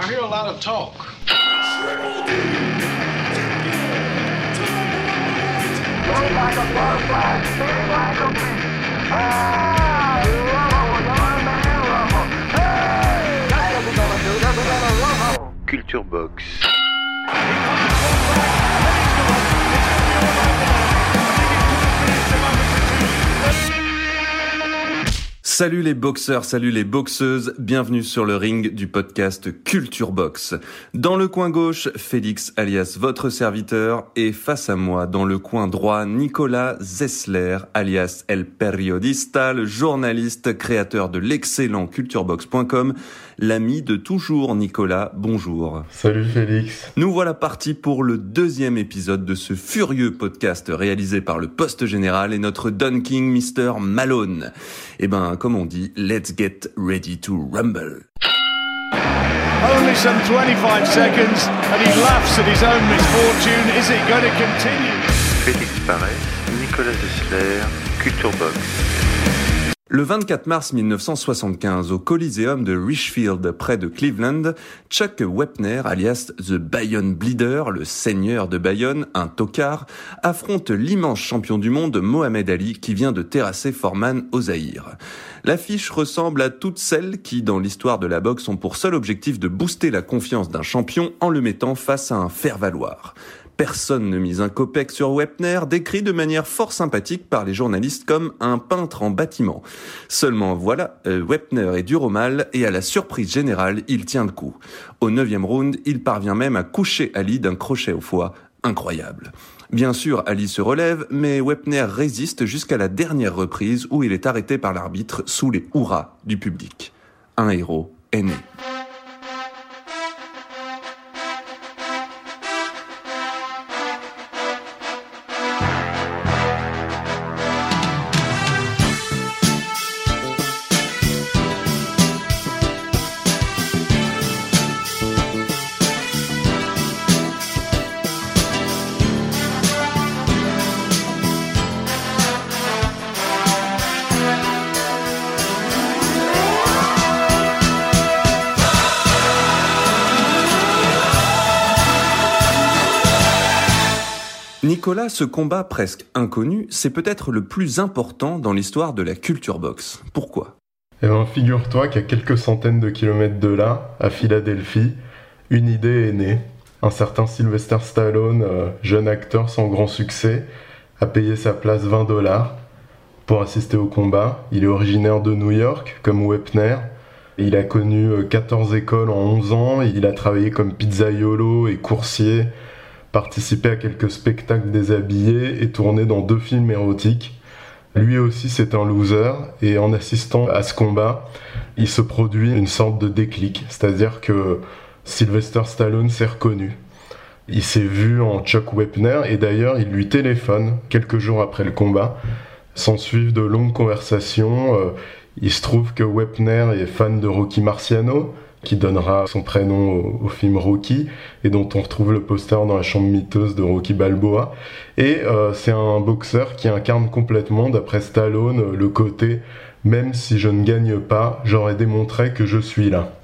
I hear a lot of talk. Culture Box. Salut les boxeurs, salut les boxeuses, bienvenue sur le ring du podcast Culture Box. Dans le coin gauche, Félix alias votre serviteur et face à moi dans le coin droit, Nicolas Zessler alias El Periodista, le journaliste créateur de l'excellent culturebox.com, l'ami de toujours Nicolas, bonjour. Salut Félix. Nous voilà partis pour le deuxième épisode de ce furieux podcast réalisé par le Poste Général et notre Don King Mr. Malone. Eh ben, comme on dit, let's get ready to rumble. Only some 25 seconds and he laughs at his own misfortune. Is it going to continue? Félix Paret, Nicolas Dessler, Culture Box. Le 24 mars 1975, au Coliseum de Richfield, près de Cleveland, Chuck Wepner, alias The Bayonne Bleeder, le seigneur de Bayonne, un tocard, affronte l'immense champion du monde Mohamed Ali qui vient de terrasser Foreman au. L'affiche ressemble à toutes celles qui, dans l'histoire de la boxe, ont pour seul objectif de booster la confiance d'un champion en le mettant face à un faire-valoir. Personne ne mise un copec sur Wepner, décrit de manière fort sympathique par les journalistes comme un peintre en bâtiment. Seulement voilà, euh, Wepner est dur au mal et à la surprise générale, il tient le coup. Au neuvième round, il parvient même à coucher Ali d'un crochet au foie. Incroyable. Bien sûr, Ali se relève, mais Wepner résiste jusqu'à la dernière reprise où il est arrêté par l'arbitre sous les hurrahs du public. Un héros est né. Ce combat presque inconnu, c'est peut-être le plus important dans l'histoire de la culture boxe? Pourquoi? Eh ben, figure-toi qu'à quelques centaines de kilomètres de là, à Philadelphie, une idée est née. Un certain Sylvester Stallone, euh, jeune acteur sans grand succès, a payé sa place 20 dollars pour assister au combat. Il est originaire de New York, comme Wepner. Il a connu euh, 14 écoles en 11 ans. Il a travaillé comme pizzaiolo et coursier participé à quelques spectacles déshabillés et tourné dans deux films érotiques. Lui aussi c'est un loser et en assistant à ce combat, il se produit une sorte de déclic, c'est-à-dire que Sylvester Stallone s'est reconnu. Il s'est vu en Chuck Wepner et d'ailleurs il lui téléphone quelques jours après le combat. S'en suivent de longues conversations. Euh, Il se trouve que Wepner est fan de Rocky Marciano, qui donnera son prénom au, au film Rocky et dont on retrouve le poster dans la chambre miteuse de Rocky Balboa. Et euh, c'est un boxeur qui incarne complètement, d'après Stallone, le côté même si je ne gagne pas, j'aurais démontré que je suis là.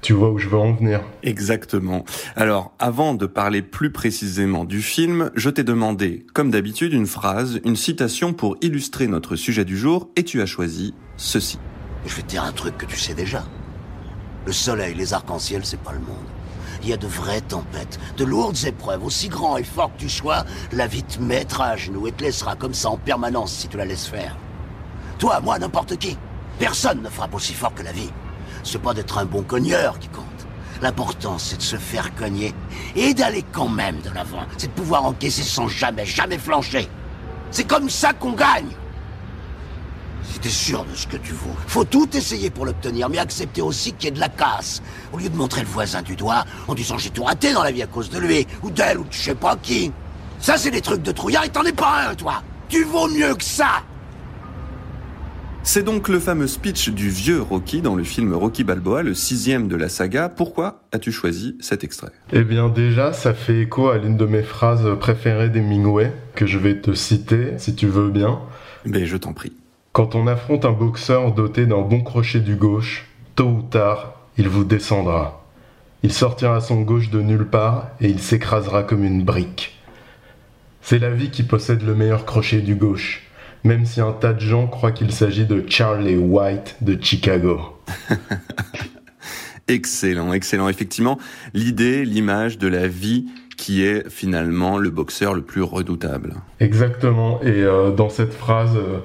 Tu vois où je veux en venir Exactement. Alors, avant de parler plus précisément du film, je t'ai demandé, comme d'habitude, une phrase, une citation pour illustrer notre sujet du jour, et tu as choisi ceci. Je vais te dire un truc que tu sais déjà. Le soleil, les arcs-en-ciel, c'est pas le monde. Il y a de vraies tempêtes, de lourdes épreuves, aussi grand et fort que tu sois, la vie te mettra à genoux et te laissera comme ça en permanence si tu la laisses faire. Toi, moi, n'importe qui. Personne ne frappe aussi fort que la vie. C'est pas d'être un bon cogneur qui compte. L'important, c'est de se faire cogner et d'aller quand même de l'avant. C'est de pouvoir encaisser sans jamais, jamais flancher. C'est comme ça qu'on gagne. Si t'es sûr de ce que tu vaux, faut tout essayer pour l'obtenir, mais accepter aussi qu'il y ait de la casse. Au lieu de montrer le voisin du doigt en disant j'ai tout raté dans la vie à cause de lui, ou d'elle, ou de je sais pas qui. Ça, c'est des trucs de trouillard et t'en es pas un, toi. Tu vaux mieux que ça. C'est donc le fameux speech du vieux Rocky dans le film Rocky Balboa, le sixième de la saga. Pourquoi as-tu choisi cet extrait? Eh bien déjà, ça fait écho à l'une de mes phrases préférées d'Hemingway, que je vais te citer, si tu veux bien. Mais je t'en prie. Quand on affronte un boxeur doté d'un bon crochet du gauche, tôt ou tard, il vous descendra. Il sortira son gauche de nulle part et il s'écrasera comme une brique. C'est la vie qui possède le meilleur crochet du gauche même si un tas de gens croient qu'il s'agit de Charlie White de Chicago. excellent, excellent. Effectivement, l'idée, l'image de la vie qui est finalement le boxeur le plus redoutable. Exactement. Et euh, dans cette phrase euh,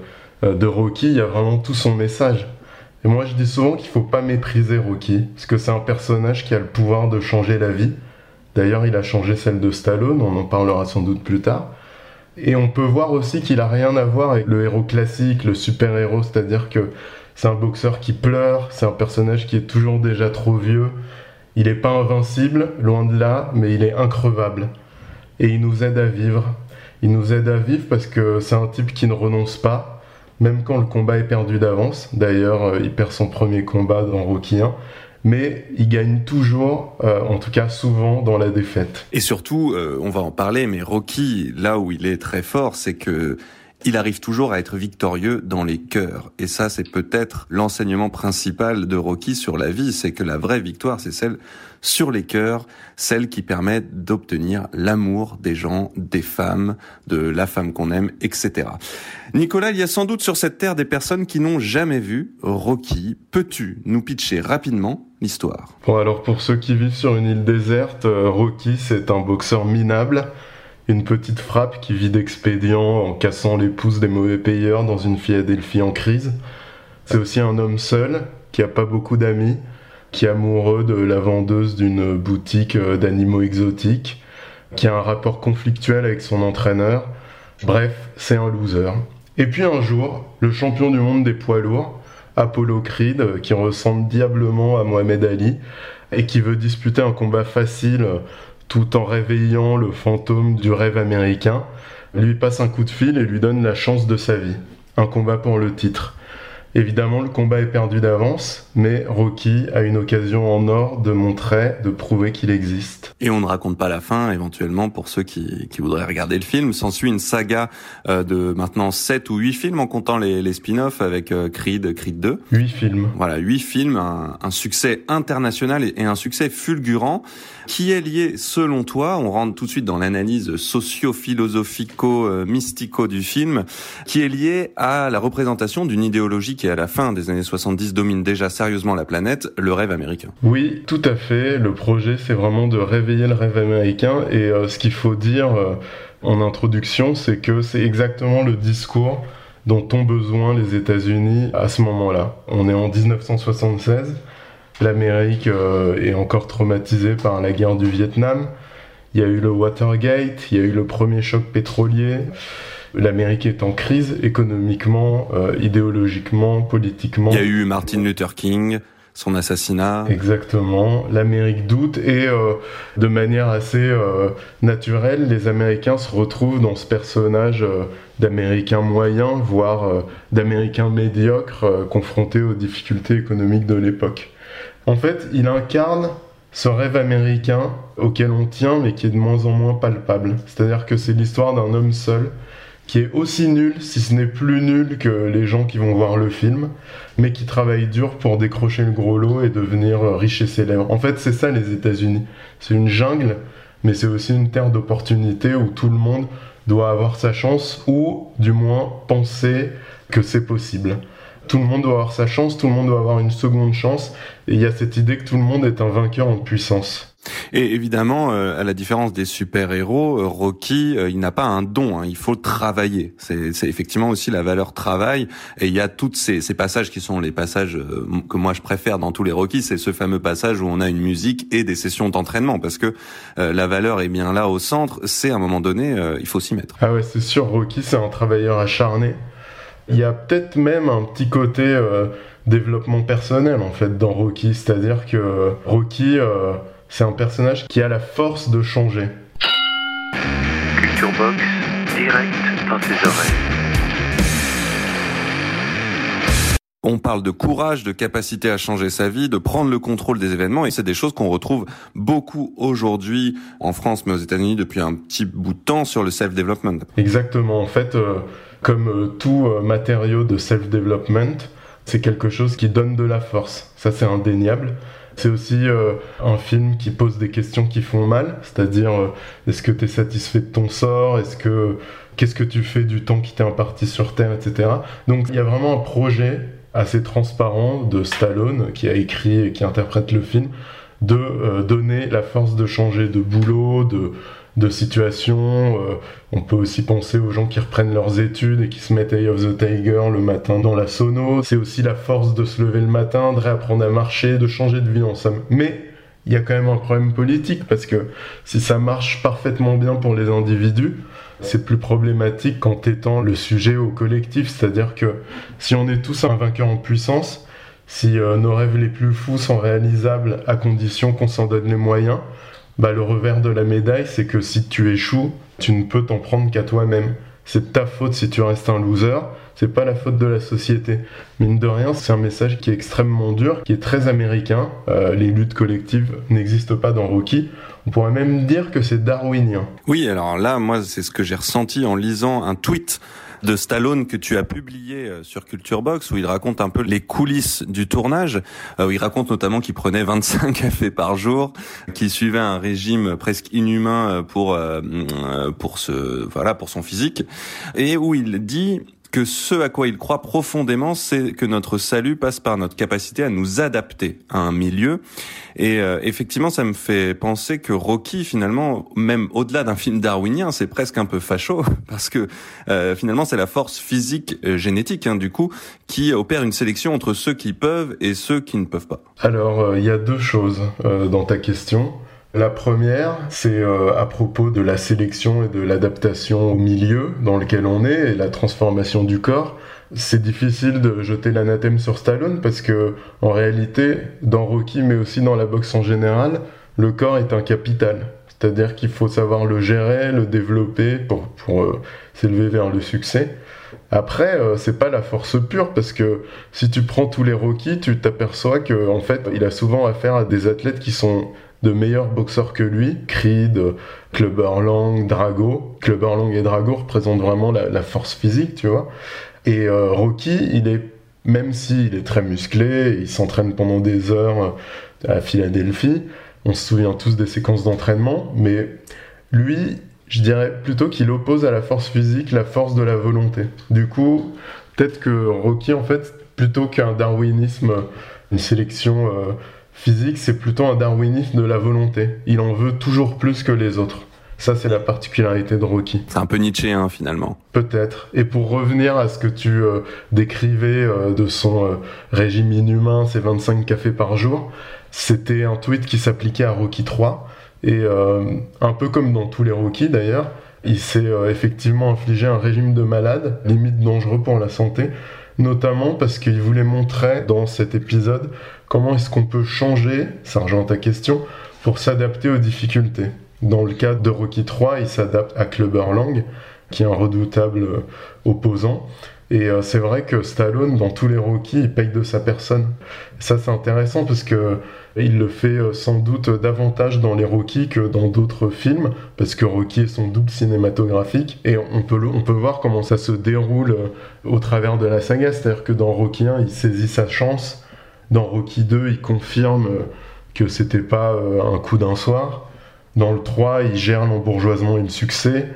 de Rocky, il y a vraiment tout son message. Et moi, je dis souvent qu'il faut pas mépriser Rocky, parce que c'est un personnage qui a le pouvoir de changer la vie. D'ailleurs, il a changé celle de Stallone, on en parlera sans doute plus tard. Et on peut voir aussi qu'il a rien à voir avec le héros classique, le super-héros, c'est-à-dire que c'est un boxeur qui pleure, c'est un personnage qui est toujours déjà trop vieux. Il n'est pas invincible, loin de là, mais il est increvable. Et il nous aide à vivre. Il nous aide à vivre parce que c'est un type qui ne renonce pas, même quand le combat est perdu d'avance. D'ailleurs, euh, il perd son premier combat dans Rocky 1 mais il gagne toujours, euh, en tout cas souvent, dans la défaite. Et surtout, euh, on va en parler, mais Rocky, là où il est très fort, c'est que il arrive toujours à être victorieux dans les cœurs. Et ça, c'est peut-être l'enseignement principal de Rocky sur la vie, c'est que la vraie victoire, c'est celle sur les cœurs, celle qui permet d'obtenir l'amour des gens, des femmes, de la femme qu'on aime, etc. Nicolas, il y a sans doute sur cette terre des personnes qui n'ont jamais vu Rocky. Peux-tu nous pitcher rapidement l'histoire? Bon, alors pour ceux qui vivent sur une île déserte, euh, Rocky, c'est un boxeur minable une petite frappe qui vit d'expédients en cassant les pouces des mauvais payeurs dans une Philadelphie en crise. C'est aussi un homme seul, qui a pas beaucoup d'amis, qui est amoureux de la vendeuse d'une boutique euh, d'animaux exotiques, qui a un rapport conflictuel avec son entraîneur. Bref, c'est un loser. Et puis un jour, le champion du monde des poids lourds, Apollo Creed, qui ressemble diablement à Mohamed Ali, et qui veut disputer un combat facile tout en réveillant le fantôme du rêve américain, lui passe un coup de fil et lui donne la chance de sa vie. Un combat pour le titre. Évidemment, le combat est perdu d'avance, mais Rocky a une occasion en or de montrer, de prouver qu'il existe. Et on ne raconte pas la fin, éventuellement, pour ceux qui, qui voudraient regarder le film. S'ensuit une saga euh, de maintenant 7 ou 8 films, en comptant les, les spin-offs avec euh, Creed, Creed 2. 8 films. Voilà, 8 films, un, un succès international et, et, un succès fulgurant, qui est lié, selon toi, on rentre tout de suite dans l'analyse socio-philosophico-mystico du film, qui est lié à la représentation d'une idéologie qui, à la fin des années 70, domine déjà sérieusement la planète, le rêve américain. Oui, tout à fait. Le projet, c'est vraiment de réveiller le rêve américain. Et euh, ce qu'il faut dire euh, en introduction, c'est que c'est exactement le discours dont ont besoin les États-Unis à ce moment-là. On est en 1976. L'Amérique euh, est encore traumatisée par la guerre du Vietnam. Il y a eu le Watergate, il y a eu le premier choc pétrolier. L'Amérique est en crise économiquement, euh, idéologiquement, politiquement. Il y a eu Martin Luther King, son assassinat. Exactement. L'Amérique doute et euh, de manière assez euh, naturelle, les Américains se retrouvent dans ce personnage euh, d'Américains moyens, voire d'Américains médiocres euh, confrontés aux difficultés économiques de l'époque. En fait, il incarne ce rêve américain auquel on tient mais qui est de moins en moins palpable. C'est-à-dire que c'est l'histoire d'un homme seul qui est aussi nul, si ce n'est plus nul que les gens qui vont voir le film, mais qui travaille dur pour décrocher le gros lot et devenir riche et célèbre. En fait, c'est ça les États-Unis. C'est une jungle, mais c'est aussi une terre d'opportunités où tout le monde doit avoir sa chance, ou du moins penser que c'est possible. Tout le monde doit avoir sa chance, tout le monde doit avoir une seconde chance, et il y a cette idée que tout le monde est un vainqueur en puissance. Et évidemment, euh, à la différence des super-héros, euh, Rocky, euh, il n'a pas un don, hein, il faut travailler. C'est effectivement aussi la valeur travail. Et il y a toutes ces, passages qui sont les passages que moi je préfère dans tous les Rocky, c'est ce fameux passage où on a une musique et des sessions d'entraînement, parce que la valeur est bien là au centre. C'est à un moment donné, il faut s'y mettre. Ah ouais, c'est sûr, Rocky, c'est un travailleur acharné. Il y a peut-être même un petit côté développement personnel en fait dans Rocky, c'est-à-dire que Rocky, c'est un personnage qui a la force de changer. Culture Box, direct dans tes oreilles. On parle de courage, de capacité à changer sa vie, de prendre le contrôle des événements, et c'est des choses qu'on retrouve beaucoup aujourd'hui en France, mais aux États-Unis depuis un petit bout de temps sur le self-development. Exactement. En fait, euh, comme euh, tout euh, matériau de self-development, c'est quelque chose qui donne de la force. Ça, c'est indéniable. C'est aussi un film qui pose des questions qui font mal, c'est-à-dire est-ce que tu es satisfait de ton sort, est-ce que qu'est-ce que tu fais du temps qui t'est imparti sur Terre, etc. Donc il y a vraiment un projet assez transparent de Stallone, qui a écrit et qui interprète le film, de euh, donner la force de changer de boulot, de, de situation. Euh, on peut aussi penser aux gens qui reprennent leurs études et qui se mettent Eye of the Tiger le matin dans la sono. C'est aussi la force de se lever le matin, de réapprendre à marcher, de changer de vie en. Mais il y a quand même un problème politique parce que si ça marche parfaitement bien pour les individus, c'est plus problématique qu'en étant le sujet au collectif. C'est-à-dire que si on est tous un vainqueur en puissance, si euh, nos rêves les plus fous sont réalisables à condition qu'on s'en donne les moyens, bah, le revers de la médaille, c'est que si tu échoues, tu ne peux t'en prendre qu'à toi-même. C'est ta faute si tu restes un loser, c'est pas la faute de la société. Mine de rien, c'est un message qui est extrêmement dur, qui est très américain. Euh, les luttes collectives n'existent pas dans Rocky. On pourrait même dire que c'est darwinien. Oui, alors là, moi, c'est ce que j'ai ressenti en lisant un tweet de Stallone que tu as publié euh, sur Culture Box où il raconte un peu les coulisses du tournage. Euh, où il raconte notamment qu'il prenait 25 cafés par jour qu'il suivait un régime presque inhumain euh, pour pour ce voilà pour son physique. Et où il dit que ce à quoi il croit profondément, c'est que notre salut passe par notre capacité à nous adapter à un milieu. Et euh, effectivement, ça me fait penser que Rocky, finalement, même au-delà d'un film darwinien, c'est presque un peu facho, parce que euh, finalement, c'est la force physique euh, génétique, hein, du coup, qui opère une sélection entre ceux qui peuvent et ceux qui ne peuvent pas. Alors, il y a deux choses dans ta question. La première, c'est euh, à propos de la sélection et de l'adaptation au milieu dans lequel on est et la transformation du corps. C'est difficile de jeter l'anathème sur Stallone parce que, en réalité, dans Rocky, mais aussi dans la boxe en général, le corps est un capital. C'est-à-dire qu'il faut savoir le gérer, le développer pour, euh, s'élever vers le succès. Après, euh, c'est pas la force pure parce que si tu prends tous les Rocky, tu t'aperçois que en fait, il a souvent affaire à des athlètes qui sont de meilleurs boxeurs que lui, Creed, Clubber Lang, Drago. Clubber Lang et Drago représentent vraiment la, force physique, tu vois. Et euh, Rocky, il est, même s'il est très musclé, il s'entraîne pendant des heures à Philadelphie, on se souvient tous des séquences d'entraînement, mais lui, je dirais plutôt qu'il oppose à la force physique la force de la volonté. Du coup, peut-être que Rocky, en fait, plutôt qu'un darwinisme, une sélection... Euh, physique, c'est plutôt un darwinisme de la volonté. Il en veut toujours plus que les autres. Ça, c'est la particularité de Rocky. C'est un peu Nietzschéen, finalement. Peut-être. Et pour revenir à ce que tu euh, décrivais euh, de son euh, régime inhumain, ses 25 cafés par jour, c'était un tweet qui s'appliquait à Rocky 3. Et un peu comme dans tous les Rocky d'ailleurs, il s'est effectivement infligé un régime de malade, limite dangereux pour la santé, notamment parce qu'il voulait montrer dans cet épisode comment est-ce qu'on peut changer, ça rejoint ta question, pour s'adapter aux difficultés. Dans le cas de Rocky 3, il s'adapte à Clubber Lang, qui est un redoutable euh, opposant. Et euh, c'est vrai que Stallone, dans tous les Rocky, il paye de sa personne. ça, c'est intéressant parce que il le fait euh, sans doute davantage dans les Rocky que dans d'autres films, parce que Rocky est son double cinématographique, et on peut, on peut voir comment ça se déroule au travers de la saga. C'est-à-dire que dans Rocky 1, il saisit sa chance, dans Rocky 2, il confirme que c'était pas euh, un coup d'un soir. Dans le 3, il gère l'embourgeoisement et le succès.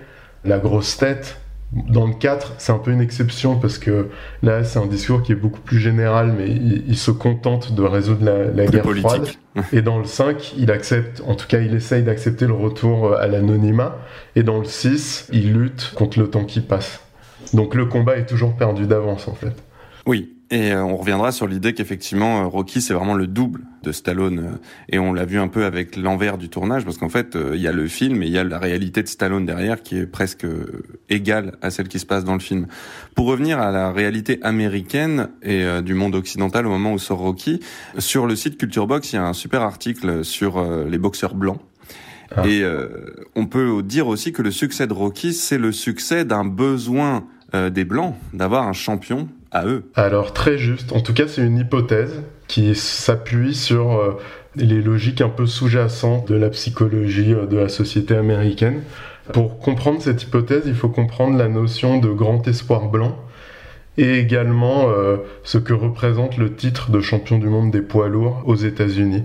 La grosse tête. Dans le 4, c'est un peu une exception parce que là, c'est un discours qui est beaucoup plus général, mais il, se contente de résoudre la, guerre froide. Et dans le 5, il accepte, en tout cas, il essaye d'accepter le retour à l'anonymat. Et dans le 6, il lutte contre le temps qui passe. Donc le combat est toujours perdu d'avance, en fait. Oui, Et euh, on reviendra sur l'idée qu'effectivement euh, Rocky c'est vraiment le double de Stallone euh, et on l'a vu un peu avec l'envers du tournage parce qu'en fait il y a le film et il y a la réalité de Stallone derrière qui est presque égale à celle qui se passe dans le film. Pour revenir à la réalité américaine et du monde occidental au moment où sort Rocky, sur le site Culture Box il y a un super article sur les boxeurs blancs ah. Et on peut dire aussi que le succès de Rocky, c'est le succès d'un besoin des Blancs d'avoir un champion Alors très juste, en tout cas c'est une hypothèse qui s'appuie sur euh, les logiques un peu sous-jacentes de la psychologie euh, de la société américaine. Pour comprendre cette hypothèse, il faut comprendre la notion de grand espoir blanc et également euh, ce que représente le titre de champion du monde des poids lourds aux États-Unis.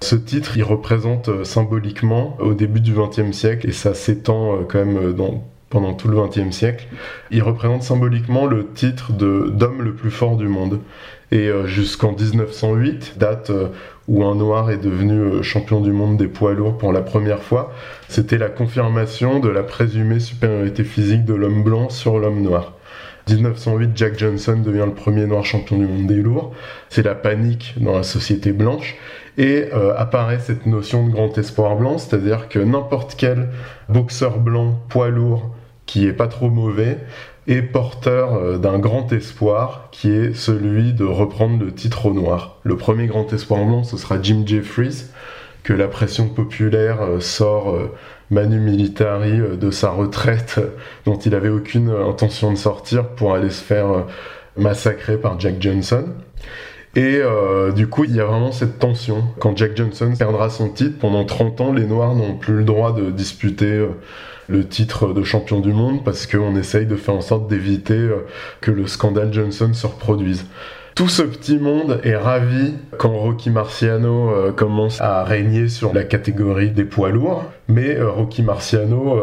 Ce titre, il représente symboliquement au début du XXe siècle et ça s'étend quand même dans pendant tout le XXe siècle. Il représente symboliquement le titre d'homme le plus fort du monde. Et euh, jusqu'en 1908, date euh, où un noir est devenu euh, champion du monde des poids lourds pour la première fois, c'était la confirmation de la présumée supériorité physique de l'homme blanc sur l'homme noir. 1908, Jack Johnson devient le premier noir champion du monde des lourds. C'est la panique dans la société blanche. Et apparaît cette notion de grand espoir blanc, c'est-à-dire que n'importe quel boxeur blanc, poids lourd, qui est pas trop mauvais et porteur euh, d'un grand espoir qui est celui de reprendre le titre au noir. Le premier grand espoir blanc, ce sera Jim Jeffries, que la pression populaire euh, sort euh, Manu Militari de sa retraite dont il avait aucune intention de sortir pour aller se faire massacrer par Jack Johnson. Et du coup, il y a vraiment cette tension. Quand Jack Johnson perdra son titre, pendant 30 ans, les Noirs n'ont plus le droit de disputer le titre de champion du monde parce qu'on essaye de faire en sorte d'éviter euh, que le scandale Johnson se reproduise. Tout ce petit monde est ravi quand Rocky Marciano euh, commence à régner sur la catégorie des poids lourds, mais euh, Rocky Marciano,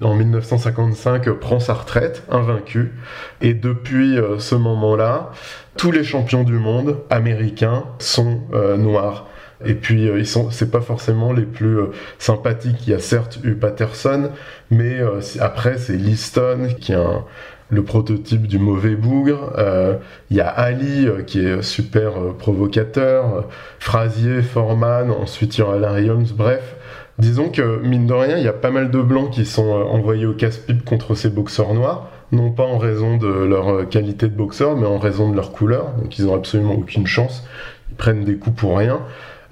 en 1955, prend sa retraite, invaincu, et depuis ce moment-là, tous les champions du monde américains sont noirs. Et puis euh, ils sont, c'est pas forcément les plus euh, sympathiques. Il y a certes eu Patterson, mais euh, après c'est Liston qui est le prototype du mauvais bougre. Il y a Ali qui est super provocateur, Frazier, Foreman, ensuite il y aura Larry Holmes, bref. Disons que, mine de rien, il y a pas mal de blancs qui sont envoyés au casse-pipe contre ces boxeurs noirs, non pas en raison de leur qualité de boxeur, mais en raison de leur couleur, donc ils ont absolument aucune chance, ils prennent des coups pour rien.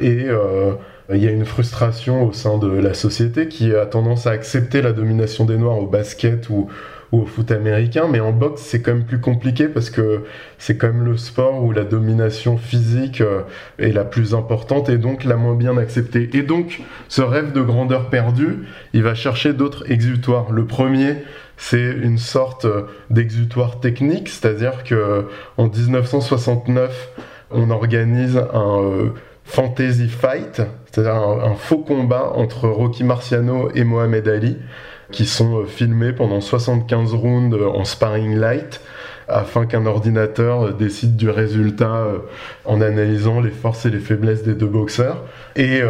Et euh, il y a une frustration au sein de la société qui a tendance à accepter la domination des Noirs au basket ou, au foot américain, mais en boxe c'est quand même plus compliqué parce que c'est quand même le sport où la domination physique euh, est la plus importante et donc la moins bien acceptée. Et donc ce rêve de grandeur perdue, il va chercher d'autres exutoires. Le premier, c'est une sorte d'exutoire technique, c'est-à-dire que en 1969, on organise un euh, fantasy fight, c'est-à-dire un, faux combat entre Rocky Marciano et Mohamed Ali, qui sont euh, filmés pendant 75 rounds euh, en sparring light, afin qu'un ordinateur euh, décide du résultat en analysant les forces et les faiblesses des deux boxeurs. Et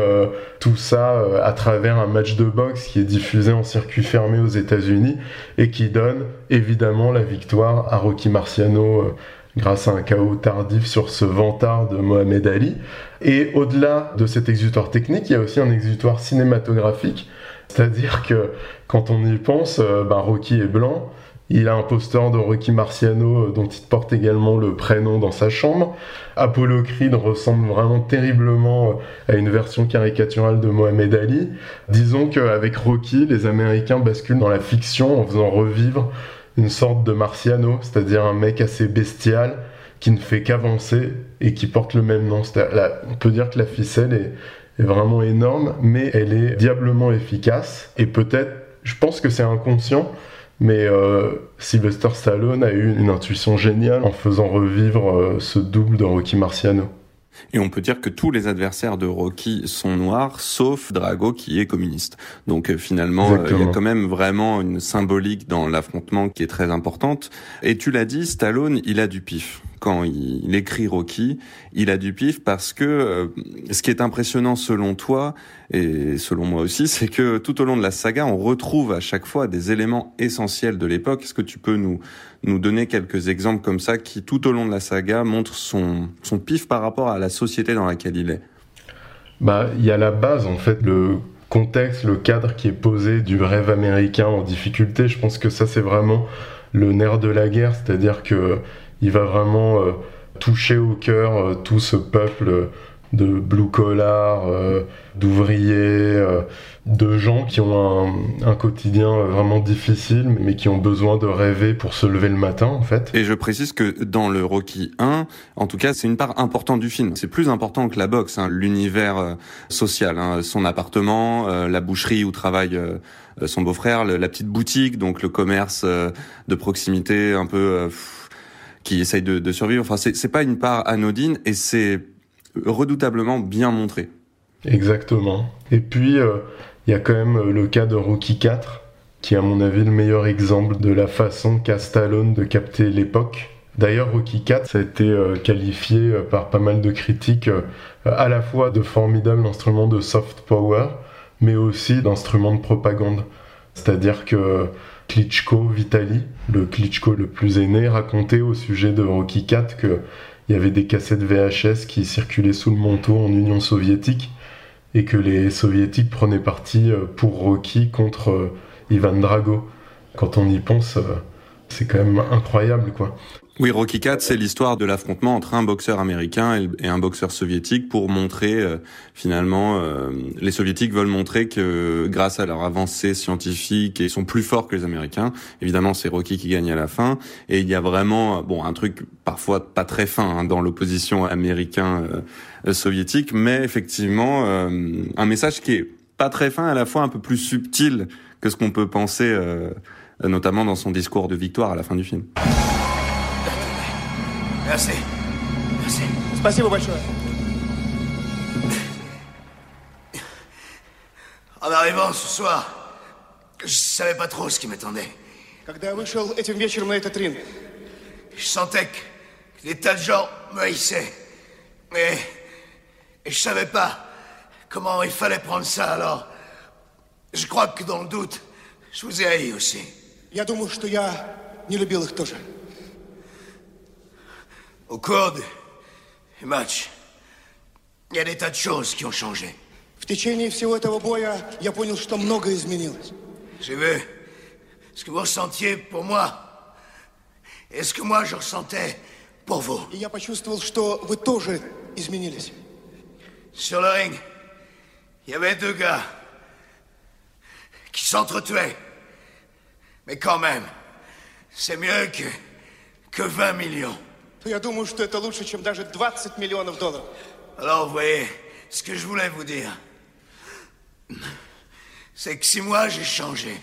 tout ça à travers un match de boxe qui est diffusé en circuit fermé aux États-Unis et qui donne évidemment la victoire à Rocky Marciano grâce à un chaos tardif sur ce vantard de Mohamed Ali. Et au-delà de cet exutoire technique, il y a aussi un exutoire cinématographique, c'est-à-dire que quand on y pense, euh, ben Rocky est blanc, il a un poster de Rocky Marciano euh, dont il porte également le prénom dans sa chambre. Apollo Creed ressemble vraiment terriblement euh, à une version caricaturale de Mohamed Ali. Disons qu'avec Rocky, les Américains basculent dans la fiction en faisant revivre une sorte de Marciano, c'est-à-dire un mec assez bestial qui ne fait qu'avancer et qui porte le même nom. on peut dire que la ficelle est, vraiment énorme, mais elle est diablement efficace. Et peut-être, je pense que c'est inconscient, mais euh, Sylvester Stallone a eu une intuition géniale en faisant revivre euh, ce double de Rocky Marciano. Et on peut dire que tous les adversaires de Rocky sont noirs, sauf Drago qui est communiste. Donc euh, finalement, euh, il y a quand même vraiment une symbolique dans l'affrontement qui est très importante. Et tu l'as dit, Stallone, il a du pif quand il, écrit Rocky, il a du pif parce que euh, ce qui est impressionnant selon toi et selon moi aussi, c'est que tout au long de la saga, on retrouve à chaque fois des éléments essentiels de l'époque. Est-ce que tu peux nous nous donner quelques exemples comme ça qui tout au long de la saga montrent son son pif par rapport à la société dans laquelle il est? Bah, il y a la base en fait, le contexte, le cadre qui est posé du rêve américain en difficulté. Je pense que ça c'est vraiment le nerf de la guerre, c'est-à-dire que il va vraiment euh, toucher au cœur euh, tout ce peuple de blue collar, euh, d'ouvriers, de gens qui ont un, quotidien vraiment difficile, mais qui ont besoin de rêver pour se lever le matin, en fait. Et je précise que dans le Rocky 1, en tout cas, c'est une part importante du film. C'est plus important que la boxe, hein, l'univers social, hein, son appartement, la boucherie où travaille son beau-frère, la petite boutique, donc le commerce de proximité un peu qui essaye de, de survivre. Enfin, c'est pas une part anodine et c'est redoutablement bien montré. Exactement. Et puis, euh, il y a quand même euh, le cas de Rocky 4, qui est à mon avis le meilleur exemple de la façon qu'a Stallone de capter l'époque. D'ailleurs, Rocky 4, ça a été euh, qualifié par pas mal de critiques à la fois de formidable instrument de soft power, mais aussi d'instrument de propagande. C'est-à-dire que Klitschko Vitali, le Klitschko le plus aîné, racontait au sujet de Rocky 4 qu'il y avait des cassettes VHS qui circulaient sous le manteau en Union soviétique et que les soviétiques prenaient parti euh, pour Rocky contre euh, Ivan Drago. Quand on y pense, euh, c'est quand même incroyable quoi. Oui, Rocky 4, c'est l'histoire de l'affrontement entre un boxeur américain et un boxeur soviétique pour montrer euh, finalement euh, les soviétiques veulent montrer que grâce à leur avancée scientifique ils sont plus forts que les américains. Évidemment, c'est Rocky qui gagne à la fin et il y a vraiment bon un truc parfois pas très fin hein, dans l'opposition américain euh, mais effectivement un message qui est pas très fin à la fois un peu plus subtil que ce qu'on peut penser notamment dans son discours de victoire à la fin du film. Merci. Merci. Спасибо большое. En arrivant ce soir, je savais pas trop ce qui m'attendait. Когда я вышел этим вечером на этот ринг, je sentais que des tas de gens me haïssaient. Mais et je savais pas comment il fallait prendre ça alors. Je crois que dans le doute, je vous ai haï aussi. Я думаю, что я не любил их тоже. Au cours du match, il y a des tas de choses qui ont changé. В течение всего этого боя я понял, что многое изменилось. J'ai vu ce que vous ressentiez pour moi et ce que moi je ressentais pour vous. И я почувствовал, что вы тоже изменились. Sur le ring, il y avait deux gars qui s'entretuaient. Mais quand même, c'est mieux que, que 20 millions. Я думаю, что это лучше, чем даже 20 миллионов долларов. Alors, vous voyez, ce que je voulais vous dire, c'est que si moi j'ai changé,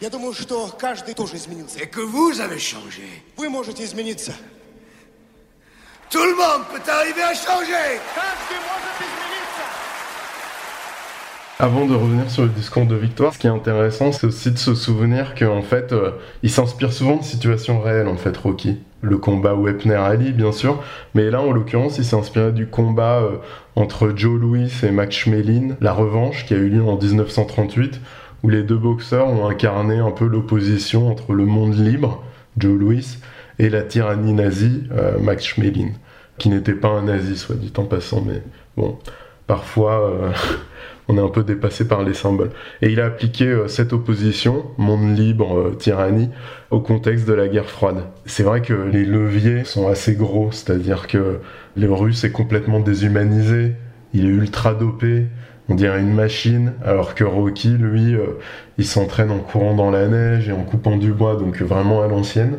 Я думаю, что каждый тоже изменился. et que vous avez changé, Вы можете измениться. tout le monde peut arriver à changer. Каждый может измениться. Avant de revenir sur le discours de victoire, ce qui est intéressant, c'est aussi de se souvenir qu'en fait, euh, il s'inspire souvent de situations réelles, en fait, Rocky. Le combat Wepner-Ali, bien sûr, mais là, en l'occurrence, il s'est inspiré du combat euh, entre Joe Louis et Max Schmeling, la revanche, qui a eu lieu en 1938, où les deux boxeurs ont incarné un peu l'opposition entre le monde libre, Joe Louis, et la tyrannie nazie, euh, Max Schmeling, qui n'était pas un nazi, soit dit en passant, mais bon, parfois... on est un peu dépassé par les symboles. Et il a appliqué euh, cette opposition, monde libre, euh, tyrannie, au contexte de la guerre froide. C'est vrai que les leviers sont assez gros, c'est-à-dire que le russe est complètement déshumanisé, il est ultra dopé, on dirait une machine, alors que Rocky, lui, euh, il s'entraîne en courant dans la neige et en coupant du bois, donc vraiment à l'ancienne.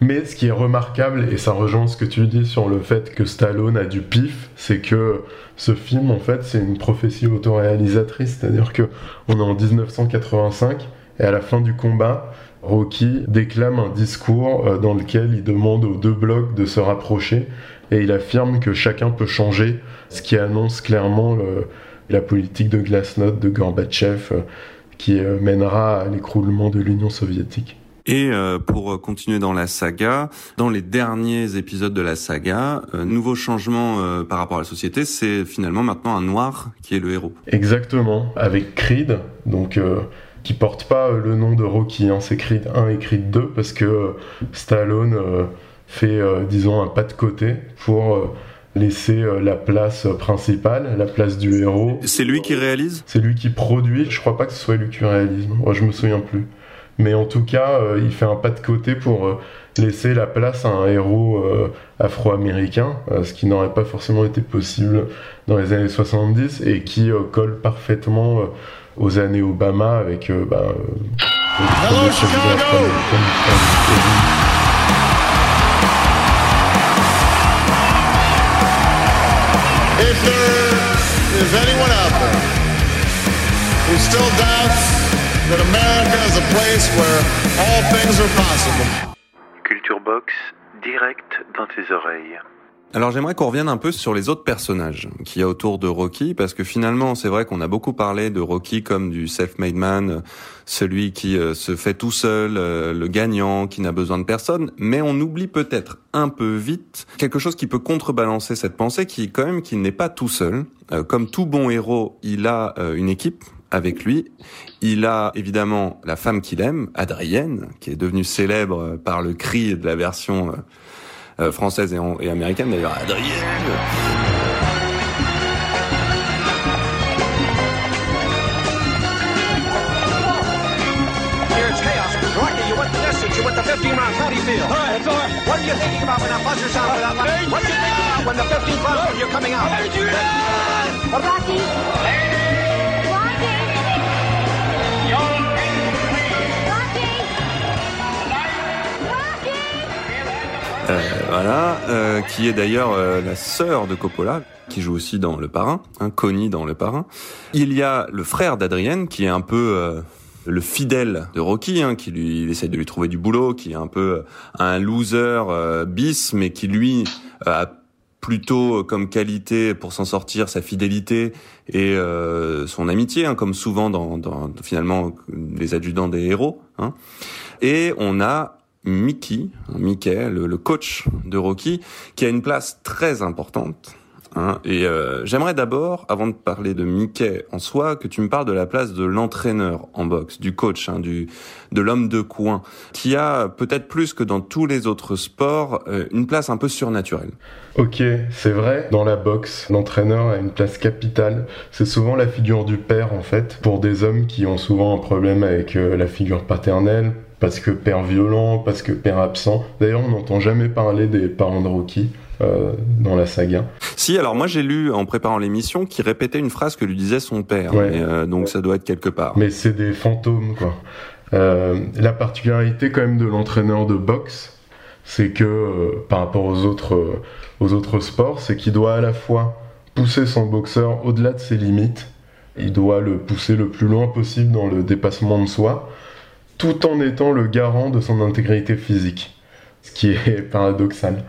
Mais ce qui est remarquable, et ça rejoint ce que tu dis sur le fait que Stallone a du pif, c'est que ce film, en fait, c'est une prophétie autoréalisatrice. C'est-à-dire que on est en 1985 et à la fin du combat, Rocky déclame un discours euh, dans lequel il demande aux deux blocs de se rapprocher et il affirme que chacun peut changer, ce qui annonce clairement la politique de glasnost de Gorbatchev euh, qui euh, mènera à l'écroulement de l'Union soviétique. Et euh, pour continuer dans la saga, dans les derniers épisodes de la saga, euh, nouveau changement euh, par rapport à la société, c'est finalement maintenant un noir qui est le héros. Exactement, avec Creed, donc qui porte pas le nom de Rocky, hein, c'est Creed 1 et Creed 2 parce que Stallone fait, disons, un pas de côté pour laisser la place principale, la place du héros. C'est lui qui réalise? C'est lui qui produit, je crois pas que ce soit lui qui réalise, moi je me souviens plus. Mais en tout cas, euh, il fait un pas de côté pour euh, laisser la place à un héros euh, afro-américain, ce qui n'aurait pas forcément été possible dans les années 70 et qui colle parfaitement aux années Obama avec bah, Hello, Chicago! If there is anyone out there who still doubts that America is a place where all things are possible. Culture Box, direct dans tes oreilles. Alors j'aimerais qu'on revienne un peu sur les autres personnages qu'il y a autour de Rocky, parce que finalement c'est vrai qu'on a beaucoup parlé de Rocky comme du self-made man, celui qui euh, se fait tout seul, euh, le gagnant, qui n'a besoin de personne, mais on oublie peut-être un peu vite quelque chose qui peut contrebalancer cette pensée, qui quand même qu'il n'est pas tout seul. Euh, comme tout bon héros, il a une équipe, avec lui. Il a évidemment la femme qu'il aime, Adrienne, qui est devenue célèbre par le cri de la version euh, euh, française et, américaine d'ailleurs. Adrienne Euh, voilà, euh, qui est d'ailleurs euh, la sœur de Coppola, qui joue aussi dans Le Parrain, hein, Connie dans Le Parrain. Il y a le frère d'Adrienne, qui est un peu le fidèle de Rocky, hein, qui lui essaie de lui trouver du boulot, qui est un peu un loser bis, mais qui lui a plutôt comme qualité pour s'en sortir sa fidélité et son amitié, hein, comme souvent dans, dans, finalement les adjudants des héros. Hein. Et on a Mickey, Mickey, le, coach de Rocky, qui a une place très importante. Hein, et euh, j'aimerais d'abord, avant de parler de Mickey en soi, que tu me parles de la place de l'entraîneur en boxe, du coach, hein, du de l'homme de coin, qui a peut-être plus que dans tous les autres sports euh, une place un peu surnaturelle. Ok, c'est vrai. Dans la boxe, l'entraîneur a une place capitale. C'est souvent la figure du père en fait, pour des hommes qui ont souvent un problème avec euh, la figure paternelle, parce que père violent, parce que père absent. D'ailleurs, on n'entend jamais parler des parents de Rocky. Euh, dans la saga. Si, alors moi j'ai lu en préparant l'émission qui répétait une phrase que lui disait son père, euh, donc ça doit être quelque part. Mais c'est des fantômes quoi. Euh, la particularité quand même de l'entraîneur de boxe, c'est que par rapport aux autres, aux autres sports, c'est qu'il doit à la fois pousser son boxeur au-delà de ses limites, il doit le pousser le plus loin possible dans le dépassement de soi, tout en étant le garant de son intégrité physique, ce qui est paradoxal.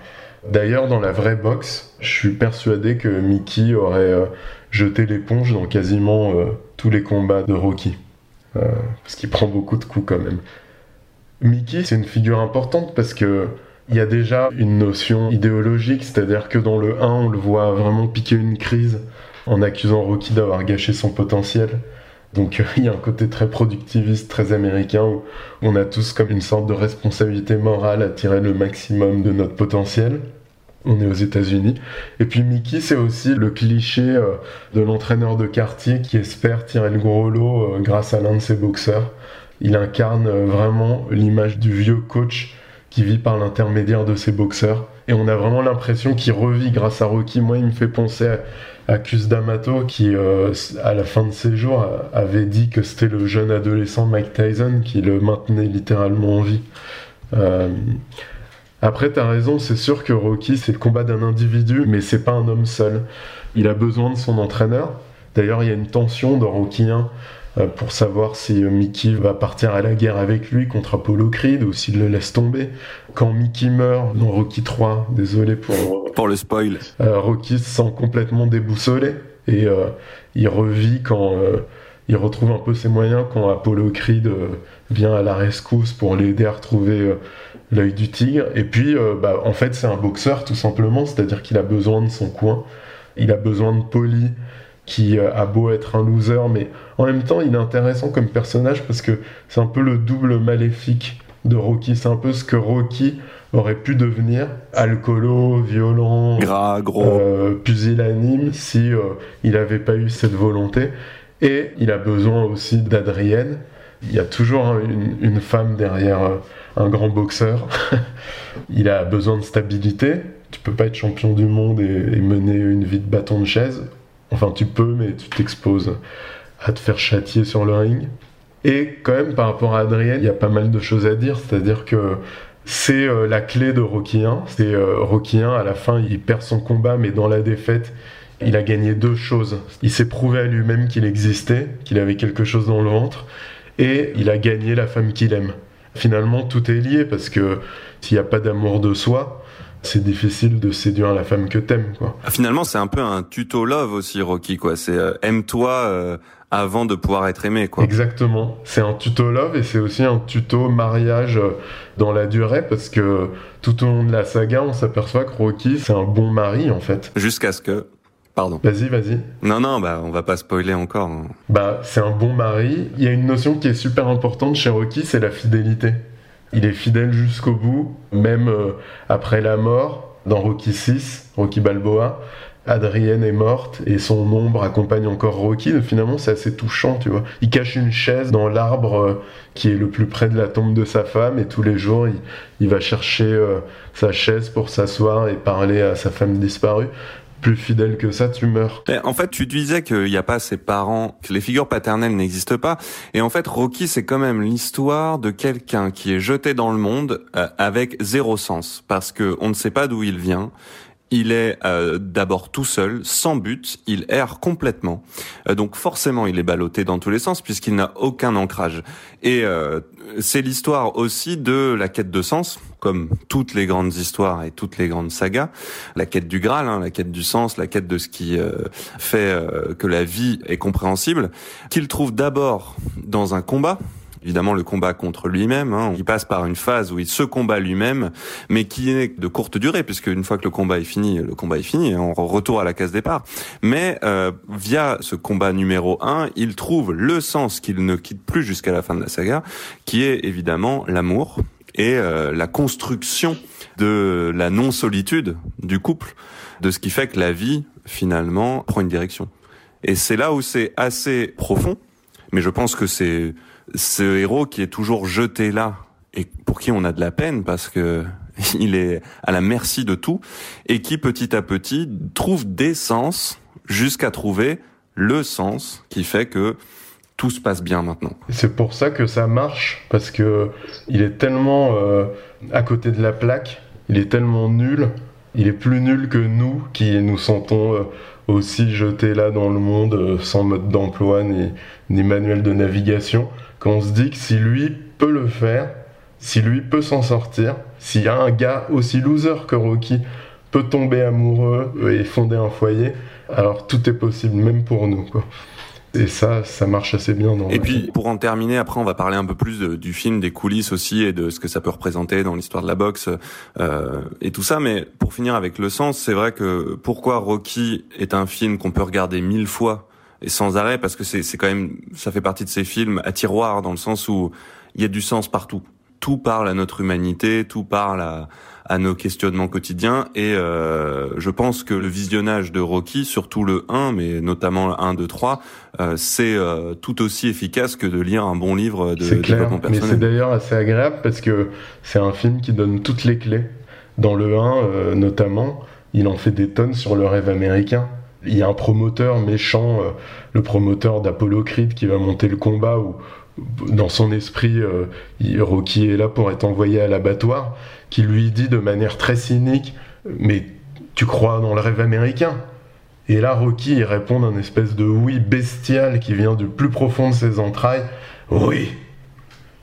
D'ailleurs, dans la vraie boxe, je suis persuadé que Mickey aurait euh, jeté l'éponge dans quasiment euh, tous les combats de Rocky. Euh, parce qu'il prend beaucoup de coups quand même. Mickey, c'est une figure importante parce que il y a déjà une notion idéologique, c'est-à-dire que dans le 1, on le voit vraiment piquer une crise en accusant Rocky d'avoir gâché son potentiel. Donc il y a un côté très productiviste, très américain, où on a tous comme une sorte de responsabilité morale à tirer le maximum de notre potentiel. On est aux États-Unis. Et puis Mickey, c'est aussi le cliché euh, de l'entraîneur de quartier qui espère tirer le gros lot euh, grâce à l'un de ses boxeurs. Il incarne euh, vraiment l'image du vieux coach qui vit par l'intermédiaire de ses boxeurs. Et on a vraiment l'impression qu'il revit grâce à Rocky. Moi, il me fait penser à accuse D'Amato qui, euh, à la fin de ses jours, avait dit que c'était le jeune adolescent Mike Tyson qui le maintenait littéralement en vie. Euh, après, t'as raison, c'est sûr que Rocky, c'est le combat d'un individu, mais c'est pas un homme seul. Il a besoin de son entraîneur. D'ailleurs, il y a une tension dans Rocky 1 euh, pour savoir si euh, Mickey va partir à la guerre avec lui contre Apollo Creed ou s'il le laisse tomber. Quand Mickey meurt dans Rocky 3, désolé pour, pour le spoil, euh, Rocky se sent complètement déboussolé et il revit quand il retrouve un peu ses moyens quand Apollo Creed euh, vient à la rescousse pour l'aider à retrouver euh, l'œil du tigre. Et puis, euh, bah, en fait, c'est un boxeur tout simplement, c'est-à-dire qu'il a besoin de son coin. Il a besoin de Polly, qui a beau être un loser, mais en même temps, il est intéressant comme personnage parce que c'est un peu le double maléfique de Rocky. C'est un peu ce que Rocky aurait pu devenir alcoolo, violent, gras, gros, pusillanime si il n'avait pas eu cette volonté. Et il a besoin aussi d'Adrienne. Il y a toujours une, femme derrière euh, un grand boxeur. il a besoin de stabilité. Tu peux pas être champion du monde et, mener une vie de bâton de chaise. Enfin, tu peux, mais tu t'exposes à te faire châtier sur le ring. Et quand même, par rapport à Adrienne, il y a pas mal de choses à dire. C'est-à-dire que c'est euh, la clé de Rocky 1. C'est euh, Rocky 1, à la fin, il perd son combat, mais dans la défaite, il a gagné deux choses. Il s'est prouvé à lui-même qu'il existait, qu'il avait quelque chose dans le ventre, et il a gagné la femme qu'il aime. Finalement, tout est lié parce que s'il n'y a pas d'amour de soi, c'est difficile de séduire la femme que t'aimes, quoi. Finalement, c'est un peu un tuto love aussi, Rocky, quoi. C'est euh, aime-toi euh, avant de pouvoir être aimé, quoi. Exactement. C'est un tuto love et c'est aussi un tuto mariage euh, dans la durée parce que tout au long de la saga, on s'aperçoit que Rocky, c'est un bon mari, en fait. Jusqu'à ce que Pardon. Vas-y, vas-y. Non, non, bah, on va pas spoiler encore. Hein. Bah, c'est un bon mari. Il y a une notion qui est super importante chez Rocky, c'est la fidélité. Il est fidèle jusqu'au bout, même euh, après la mort. Dans Rocky 6, Rocky Balboa, Adrienne est morte et son ombre accompagne encore Rocky. finalement, c'est assez touchant, tu vois. Il cache une chaise dans l'arbre euh, qui est le plus près de la tombe de sa femme et tous les jours, il, va chercher euh, sa chaise pour s'asseoir et parler à sa femme disparue plus fidèle que ça, tu meurs. en fait, tu disais qu'il n'y a pas ses parents, que les figures paternelles n'existent pas. Et en fait, Rocky, c'est quand même l'histoire de quelqu'un qui est jeté dans le monde euh, avec zéro sens, parce que on ne sait pas d'où il vient. Il est euh, d'abord tout seul, sans but, il erre complètement. Euh, donc forcément, il est ballotté dans tous les sens puisqu'il n'a aucun ancrage. Et c'est l'histoire aussi de la quête de sens, comme toutes les grandes histoires et toutes les grandes sagas, la quête du Graal, hein, la quête du sens, la quête de ce qui euh, fait euh, que la vie est compréhensible, qu'il trouve d'abord dans un combat, évidemment le combat contre lui-même. Hein. Il passe par une phase où il se combat lui-même, mais qui est de courte durée, puisque une fois que le combat est fini, le combat est fini, on retourne à la case départ. Mais euh, via ce combat numéro un, il trouve le sens qu'il ne quitte plus jusqu'à la fin de la saga, qui est évidemment l'amour et euh, la construction de la non-solitude du couple, de ce qui fait que la vie, finalement, prend une direction. Et c'est là où c'est assez profond, mais je pense que c'est ce héros qui est toujours jeté là et pour qui on a de la peine parce que il est à la merci de tout et qui petit à petit trouve des sens jusqu'à trouver le sens qui fait que tout se passe bien maintenant. C'est pour ça que ça marche parce que il est tellement euh, à côté de la plaque, il est tellement nul, il est plus nul que nous qui nous sentons euh, aussi jetés là dans le monde euh, sans mode d'emploi ni, ni manuel de navigation qu'on se dit que si lui peut le faire, si lui peut s'en sortir, s'il y a un gars aussi loser que Rocky peut tomber amoureux et fonder un foyer, alors tout est possible, même pour nous. Quoi. Et ça, ça marche assez bien. Dans et puis, pour en terminer, après, on va parler un peu plus du film, des coulisses aussi, et de ce que ça peut représenter dans l'histoire de la boxe euh, et tout ça. Mais pour finir avec le sens, c'est vrai que pourquoi Rocky est un film qu'on peut regarder mille fois et sans arrêt parce que c'est quand même ça fait partie de ces films à tiroir dans le sens où il y a du sens partout. Tout parle à notre humanité, tout parle à, à nos questionnements quotidiens et euh, je pense que le visionnage de Rocky, surtout le 1, mais notamment le 1, 2, 3, euh, c'est euh, tout aussi efficace que de lire un bon livre de développement personnel. Mais c'est d'ailleurs assez agréable parce que c'est un film qui donne toutes les clés. Dans le 1 euh, notamment, il en fait des tonnes sur le rêve américain il y a un promoteur méchant, euh, le promoteur d'Apollo qui va monter le combat où dans son esprit euh, Rocky est là pour être envoyé à l'abattoir, qui lui dit de manière très cynique mais tu crois dans le rêve américain? Et là Rocky il répond d'un espèce de oui bestial qui vient du plus profond de ses entrailles, oui.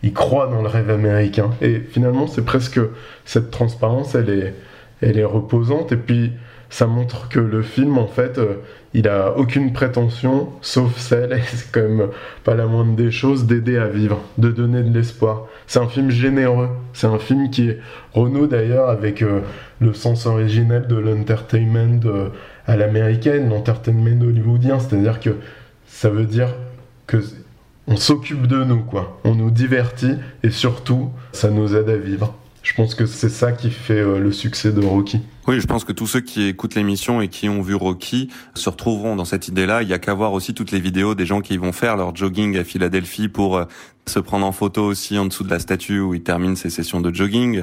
Il croit dans le rêve américain. Et finalement, c'est presque cette transparence, elle est, elle est reposante. Et puis, ça montre que le film, en fait, euh, il a aucune prétention, sauf celle, et c'est quand même pas la moindre des choses, d'aider à vivre, de donner de l'espoir. C'est un film généreux, c'est un film qui renoue d'ailleurs avec euh, le sens originel de l'entertainment euh, à l'américaine, l'entertainment hollywoodien, c'est-à-dire que ça veut dire que on s'occupe de nous, quoi. On nous divertit et surtout, ça nous aide à vivre. Je pense que c'est ça qui fait euh, le succès de Rocky. Oui, je pense que tous ceux qui écoutent l'émission et qui ont vu Rocky se retrouveront dans cette idée-là. Il y a qu'à voir aussi toutes les vidéos des gens qui vont faire leur jogging à Philadelphie pour euh, se prendre en photo aussi en dessous de la statue où ils terminent ses sessions de jogging.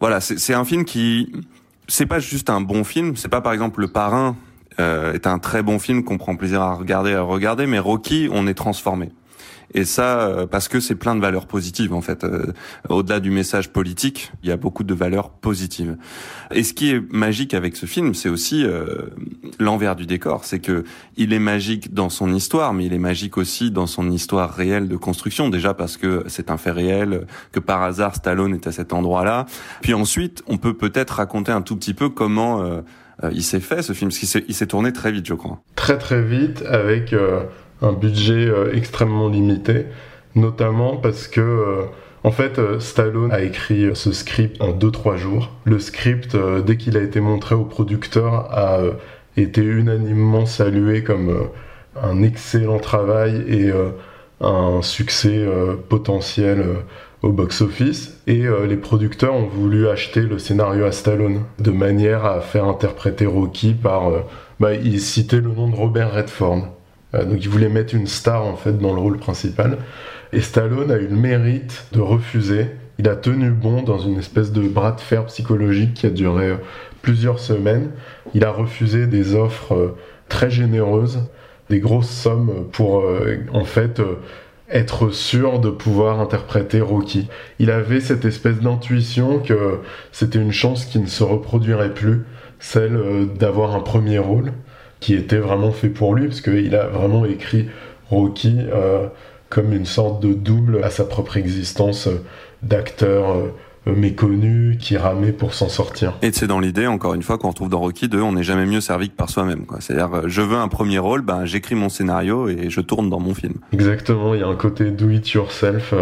Voilà, c'est un film qui, c'est pas juste un bon film. C'est pas par exemple Le Parrain euh, est un très bon film qu'on prend plaisir à regarder, à regarder, mais Rocky, on est transformé. Et ça, euh, parce que c'est plein de valeurs positives en fait. Euh, au-delà du message politique, il y a beaucoup de valeurs positives. Et ce qui est magique avec ce film, c'est aussi euh, l'envers du décor. C'est que il est magique dans son histoire, mais il est magique aussi dans son histoire réelle de construction. Déjà parce que c'est un fait réel, que par hasard Stallone est à cet endroit-là. Puis ensuite, on peut peut-être raconter un tout petit peu comment il s'est fait ce film, parce qu'il s'est tourné très vite, je crois. Très très vite, avec un budget euh, extrêmement limité, notamment parce que euh, en fait, euh, Stallone a écrit ce script en 2-3 jours. Le script, dès qu'il a été montré au producteur, a été unanimement salué comme un excellent travail et un succès potentiel au box-office. Et les producteurs ont voulu acheter le scénario à Stallone, de manière à faire interpréter Rocky par... Bah, il le nom de Robert Redford. Euh, donc il voulait mettre une star en fait dans le rôle principal. Et Stallone a eu le mérite de refuser. Il a tenu bon dans une espèce de bras de fer psychologique qui a duré euh, plusieurs semaines. Il a refusé des offres euh, très généreuses, des grosses sommes pour en fait être sûr de pouvoir interpréter Rocky. Il avait cette espèce d'intuition que c'était une chance qui ne se reproduirait plus, celle d'avoir un premier rôle qui était vraiment fait pour lui, parce qu'il a vraiment écrit Rocky euh, comme une sorte de double à sa propre existence euh, d'acteur euh, méconnu qui ramait pour s'en sortir. Et c'est dans l'idée, encore une fois, qu'on retrouve dans Rocky de on n'est jamais mieux servi que par soi-même. C'est-à-dire, je veux un premier rôle, ben, j'écris mon scénario et je tourne dans mon film. Exactement, il y a un côté do it yourself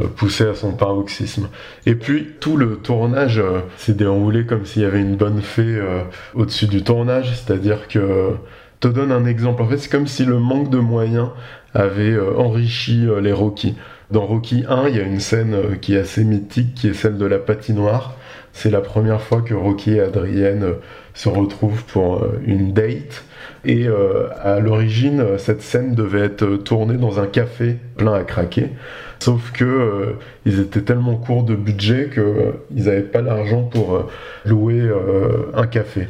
poussé à son paroxysme. Et puis tout le tournage euh, s'est déroulé comme s'il y avait une bonne fée euh, au-dessus du tournage, c'est-à-dire que te donne un exemple. En fait, c'est comme si le manque de moyens avait enrichi les Rocky. Dans Rocky 1, il y a une scène qui est assez mythique, qui est celle de la patinoire. C'est la première fois que Rocky et Adrienne se retrouvent pour une date. Et à l'origine, cette scène devait être tournée dans un café plein à craquer. Sauf que euh, ils étaient tellement courts de budget qu'ils euh, n'avaient pas l'argent pour euh, louer un café.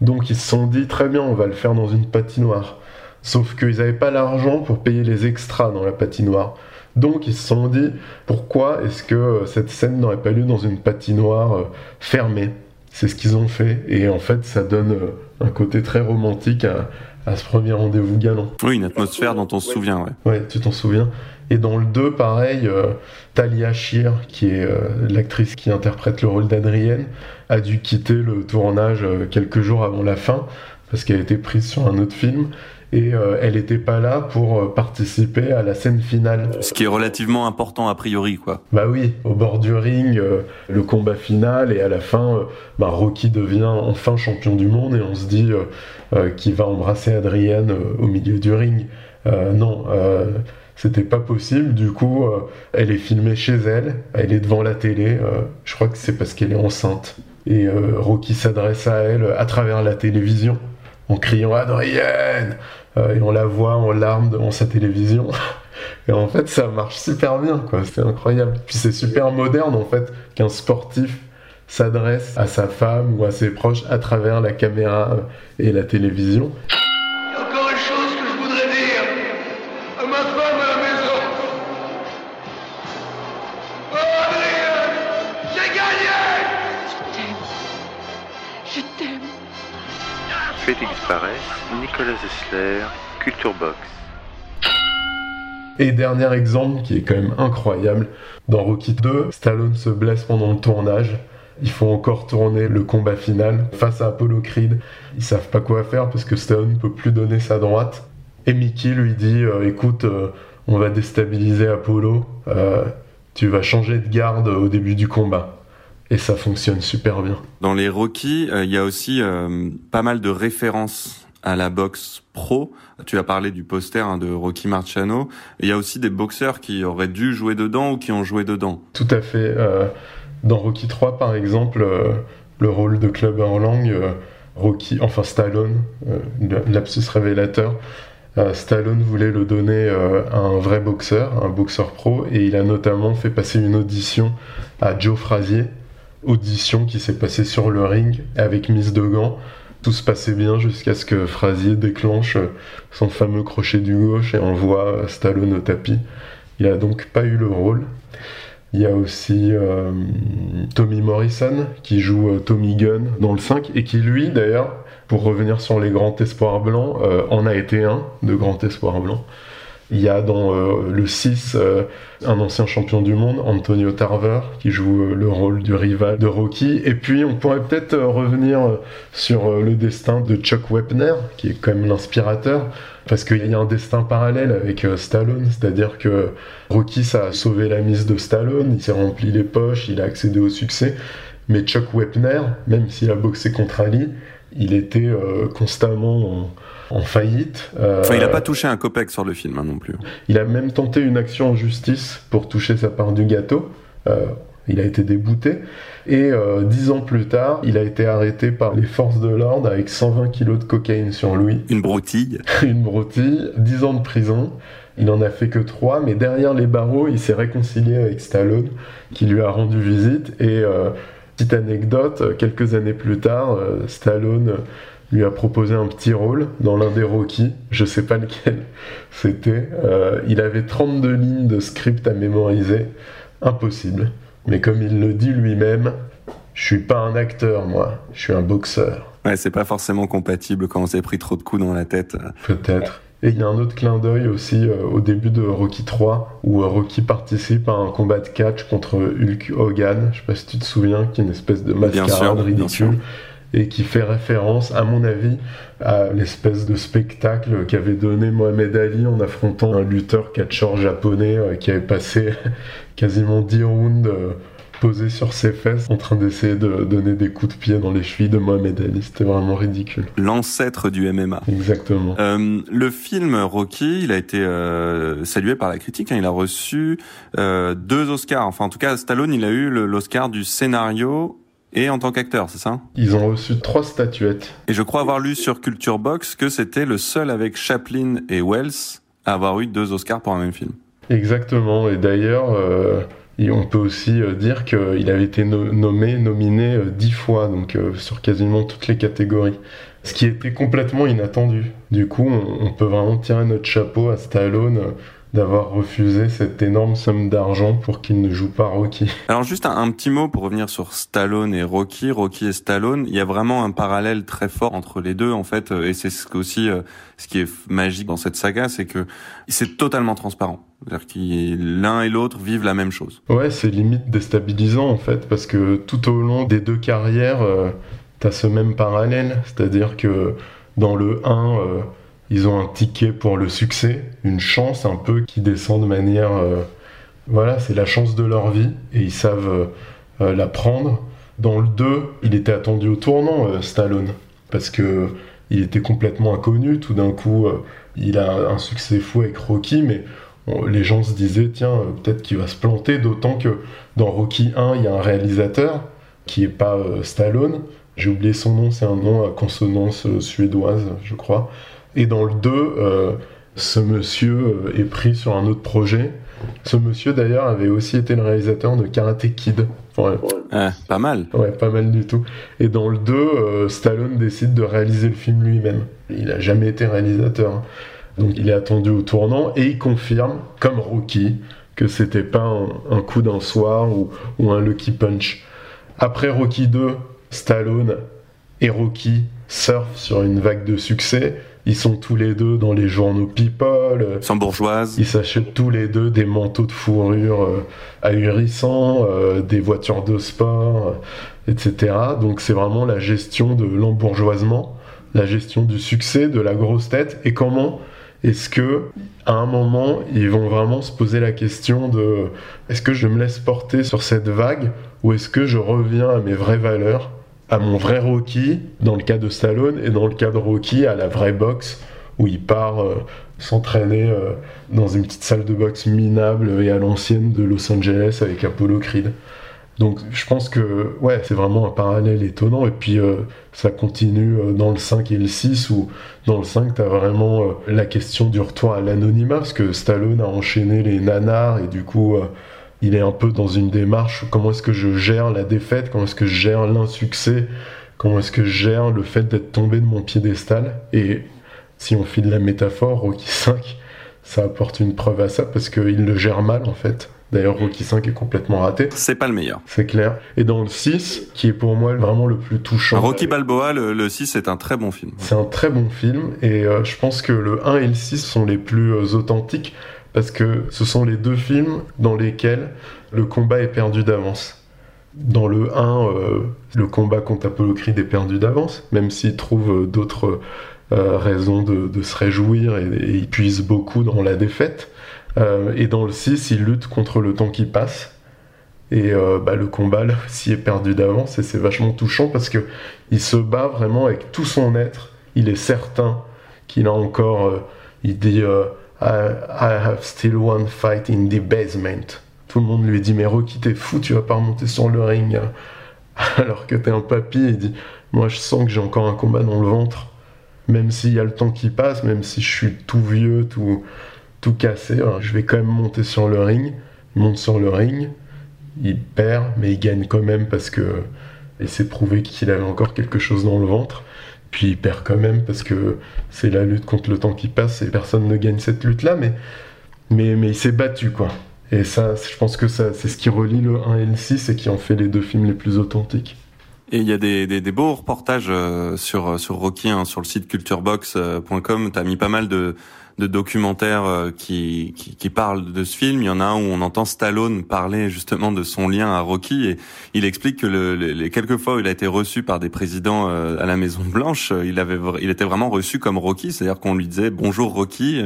Donc ils se sont dit très bien, on va le faire dans une patinoire. Sauf qu'ils n'avaient pas l'argent pour payer les extras dans la patinoire. Donc ils se sont dit pourquoi est-ce que cette scène n'aurait pas lieu dans une patinoire fermée? C'est ce qu'ils ont fait et en fait ça donne un côté très romantique à, à ce premier rendez-vous galant. Oui, une atmosphère dont on se souvient, ouais. Ouais, tu t'en souviens? Et dans le 2, pareil, euh, Talia Shire, qui est euh, l'actrice qui interprète le rôle d'Adrienne, a dû quitter le tournage euh, quelques jours avant la fin, parce qu'elle a été prise sur un autre film. Et elle n'était pas là pour participer à la scène finale. Ce qui est relativement important a priori, quoi. Bah oui, au bord du ring, le combat final, et à la fin, bah, Rocky devient enfin champion du monde, et on se dit qu'il va embrasser Adrienne au milieu du ring. non c'était pas possible. Du coup, euh, elle est filmée chez elle, elle est devant la télé. Euh, je crois que c'est parce qu'elle est enceinte. Et euh, Rocky s'adresse à elle à travers la télévision en criant Adrienne Et on la voit en larmes devant sa télévision. Et en fait, ça marche super bien, quoi. C'est incroyable. Puis c'est super moderne, en fait, qu'un sportif s'adresse à sa femme ou à ses proches à travers la caméra et la télévision. Nicolas Culture Box. Et dernier exemple qui est quand même incroyable, dans Rocky 2, Stallone se blesse pendant le tournage Il faut encore tourner le combat final face à Apollo Creed. Ils savent pas quoi faire parce que Stallone ne peut plus donner sa droite. Et Mickey lui dit euh, écoute, euh, on va déstabiliser Apollo, euh, tu vas changer de garde au début du combat. Et ça fonctionne super bien. Dans les Rocky, il y a aussi pas mal de références à la boxe pro. Tu as parlé du poster hein, de Rocky Marciano. Il y a aussi des boxeurs qui auraient dû jouer dedans ou qui ont joué dedans. Tout à fait. dans Rocky 3, par exemple, le rôle de Clubber Lang, Rocky, enfin Stallone, lapsus révélateur, euh, Stallone voulait le donner euh, à un vrai boxeur, un boxeur pro, et il a notamment fait passer une audition à Joe Frazier, audition qui s'est passée sur le ring avec Miss de gants. Tout se passait bien jusqu'à ce que Frazier déclenche son fameux crochet du gauche et envoie Stallone au tapis. Il a donc pas eu le rôle. Il y a aussi euh, Tommy Morrison qui joue Tommy Gunn dans le 5 et qui lui d'ailleurs pour revenir sur les grands espoirs blancs, euh, en a été un de grands espoirs blancs. Il y a dans euh, le 6 euh, un ancien champion du monde, Antonio Tarver, qui joue le rôle du rival de Rocky. Et puis on pourrait peut-être revenir sur le destin de Chuck Wepner, qui est quand même l'inspirateur, parce qu'il y a un destin parallèle avec Stallone, c'est-à-dire que Rocky, ça a sauvé la mise de Stallone, il s'est rempli les poches, il a accédé au succès. Mais Chuck Wepner, même s'il a boxé contre Ali, il était euh, constamment en, faillite. Euh, enfin, il n'a pas touché un copec sur le film hein, non plus. Il a même tenté une action en justice pour toucher sa part du gâteau. Euh, il a été débouté. Et dix ans plus tard, il a été arrêté par les forces de l'ordre avec 120 kilos de cocaïne sur lui. Une broutille. une broutille. Dix ans de prison. Il n'en a fait que trois, mais derrière les barreaux, il s'est réconcilié avec Stallone, qui lui a rendu visite. Et Petite anecdote, quelques années plus tard, euh, Stallone lui a proposé un petit rôle dans l'un des Rocky, je sais pas lequel c'était. Euh, il avait 32 lignes de script à mémoriser, impossible. Mais comme il le dit lui-même, je suis pas un acteur, moi, je suis un boxeur. Ouais, c'est pas forcément compatible quand on s'est pris trop de coups dans la tête. Peut-être. Et il y a un autre clin d'œil aussi euh, au début de Rocky 3 où euh, Rocky participe à un combat de catch contre Hulk Hogan, je sais pas si tu te souviens, qui est une espèce de mascarade ridicule et qui fait référence, à mon avis, à l'espèce de spectacle qu'avait donné Mohamed Ali en affrontant un lutteur catcheur japonais euh, qui avait passé quasiment 10 rounds posé sur ses fesses en train d'essayer de donner des coups de pied dans les chevilles de Mohamed Ali. C'était vraiment ridicule. L'ancêtre du MMA. Exactement. Euh, le film Rocky, il a été euh, salué par la critique. Hein. Il a reçu euh, deux Oscars. Enfin, en tout cas, Stallone, il a eu l'Oscar du scénario et en tant qu'acteur, c'est ça Ils ont reçu trois statuettes. Et je crois avoir lu sur Culture Box que c'était le seul avec Chaplin et Wells à avoir eu deux Oscars pour un même film. Exactement. Et d'ailleurs, euh, et on peut aussi euh, dire qu'il avait été nommé, nominé euh, dix fois, donc euh, sur quasiment toutes les catégories. Ce qui était complètement inattendu. Du coup, on, peut vraiment tirer notre chapeau à Stallone d'avoir refusé cette énorme somme d'argent pour qu'il ne joue pas Rocky. Alors juste un, petit mot pour revenir sur Stallone et Rocky, Rocky et Stallone, il y a vraiment un parallèle très fort entre les deux en fait, et c'est aussi ce qui est magique dans cette saga, c'est que c'est totalement transparent. C'est-à-dire que l'un et l'autre vivent la même chose. Ouais, c'est limite déstabilisant en fait, parce que tout au long des deux carrières, euh, t'as ce même parallèle. C'est-à-dire que dans le 1, euh, ils ont un ticket pour le succès, une chance un peu qui descend de manière. Euh, voilà, c'est la chance de leur vie et ils savent la prendre. Dans le 2, il était attendu au tournant, Stallone, parce que il était complètement inconnu. Tout d'un coup, il a un succès fou avec Rocky, mais les gens se disaient, tiens, euh, peut-être qu'il va se planter, d'autant que dans Rocky 1, il y a un réalisateur qui est pas euh, Stallone. J'ai oublié son nom, c'est un nom à consonance euh, suédoise, je crois. Et dans le 2, ce monsieur est pris sur un autre projet. Ce monsieur, d'ailleurs, avait aussi été le réalisateur de Karate Kid. Ah, pas mal. Ouais, pas mal du tout. Et dans le 2, Stallone décide de réaliser le film lui-même. Il n'a jamais été réalisateur. Hein. Donc il est attendu au tournant et il confirme, comme Rocky, que c'était pas un, coup d'un soir ou, un lucky punch. Après Rocky 2, Stallone et Rocky surfent sur une vague de succès Ils sont tous les deux dans les journaux People. Bourgeoise. Ils s'achètent tous les deux des manteaux de fourrure euh, ahurissants, euh, des voitures de sport, euh, etc. Donc c'est vraiment la gestion de l'embourgeoisement, la gestion du succès, de la grosse tête, et comment est-ce que à un moment ils vont vraiment se poser la question de est-ce que je me laisse porter sur cette vague ou est-ce que je reviens à mes vraies valeurs? À mon vrai Rocky, dans le cas de Stallone, et dans le cas de Rocky, à la vraie boxe, où il part euh, s'entraîner euh, dans une petite salle de boxe minable et à l'ancienne de Los Angeles avec Apollo Creed. Donc je pense que ouais, c'est vraiment un parallèle étonnant. Et puis euh, ça continue dans le 5 et le 6, où dans le 5, tu as vraiment la question du retour à l'anonymat, parce que Stallone a enchaîné les nanars, et du coup il est un peu dans une démarche comment est-ce que je gère la défaite, comment est-ce que je gère l'insuccès, comment est-ce que je gère le fait d'être tombé de mon piédestal. Et si on file la métaphore, Rocky 5, ça apporte une preuve à ça parce qu'il le gère mal en fait. D'ailleurs, Rocky 5 est complètement raté. C'est pas le meilleur. C'est clair. Et dans le 6, qui est pour moi vraiment le plus touchant. Rocky Balboa, le, 6 est un très bon film. C'est un très bon film. Et euh, je pense que le 1 et le 6 sont les plus euh, authentiques parce que ce sont les deux films dans lesquels le combat est perdu d'avance. Dans le 1, euh, le combat contre Apollo est perdu d'avance, même s'il trouve euh, d'autres euh, raisons de, se réjouir et, il puise beaucoup dans la défaite. et dans le 6, il lutte contre le temps qui passe. Et bah, le combat là aussi est perdu d'avance et c'est vachement touchant parce que il se bat vraiment avec tout son être. Il est certain qu'il a encore. il dit I, have still one fight in the basement. Tout le monde lui dit Mais Rocky, t'es fou, tu vas pas remonter sur le ring. Alors que t'es un papy, il dit Moi, je sens que j'ai encore un combat dans le ventre. Même s'il y a le temps qui passe, même si je suis tout vieux, tout, tout cassé, hein, je vais quand même monter sur le ring. Il monte sur le ring, il perd, mais il gagne quand même parce que il s'est prouvé qu'il avait encore quelque chose dans le ventre. Puis il perd quand même parce que c'est la lutte contre le temps qui passe et personne ne gagne cette lutte-là, mais, mais, mais il s'est battu, quoi. Et ça, je pense que ça, c'est ce qui relie le 1 et le 6 et qui en fait les deux films les plus authentiques. Et il y a des, des, beaux reportages euh, sur, sur Rocky, hein, sur le site culturebox.com. Tu as mis pas mal de, de documentaires euh, qui, qui, qui, parlent de ce film. Il y en a un où on entend Stallone parler justement de son lien à Rocky et il explique que le, les quelques fois où il a été reçu par des présidents euh, à la Maison Blanche, euh, il avait il était vraiment reçu comme Rocky, c'est-à-dire qu'on lui disait bonjour Rocky,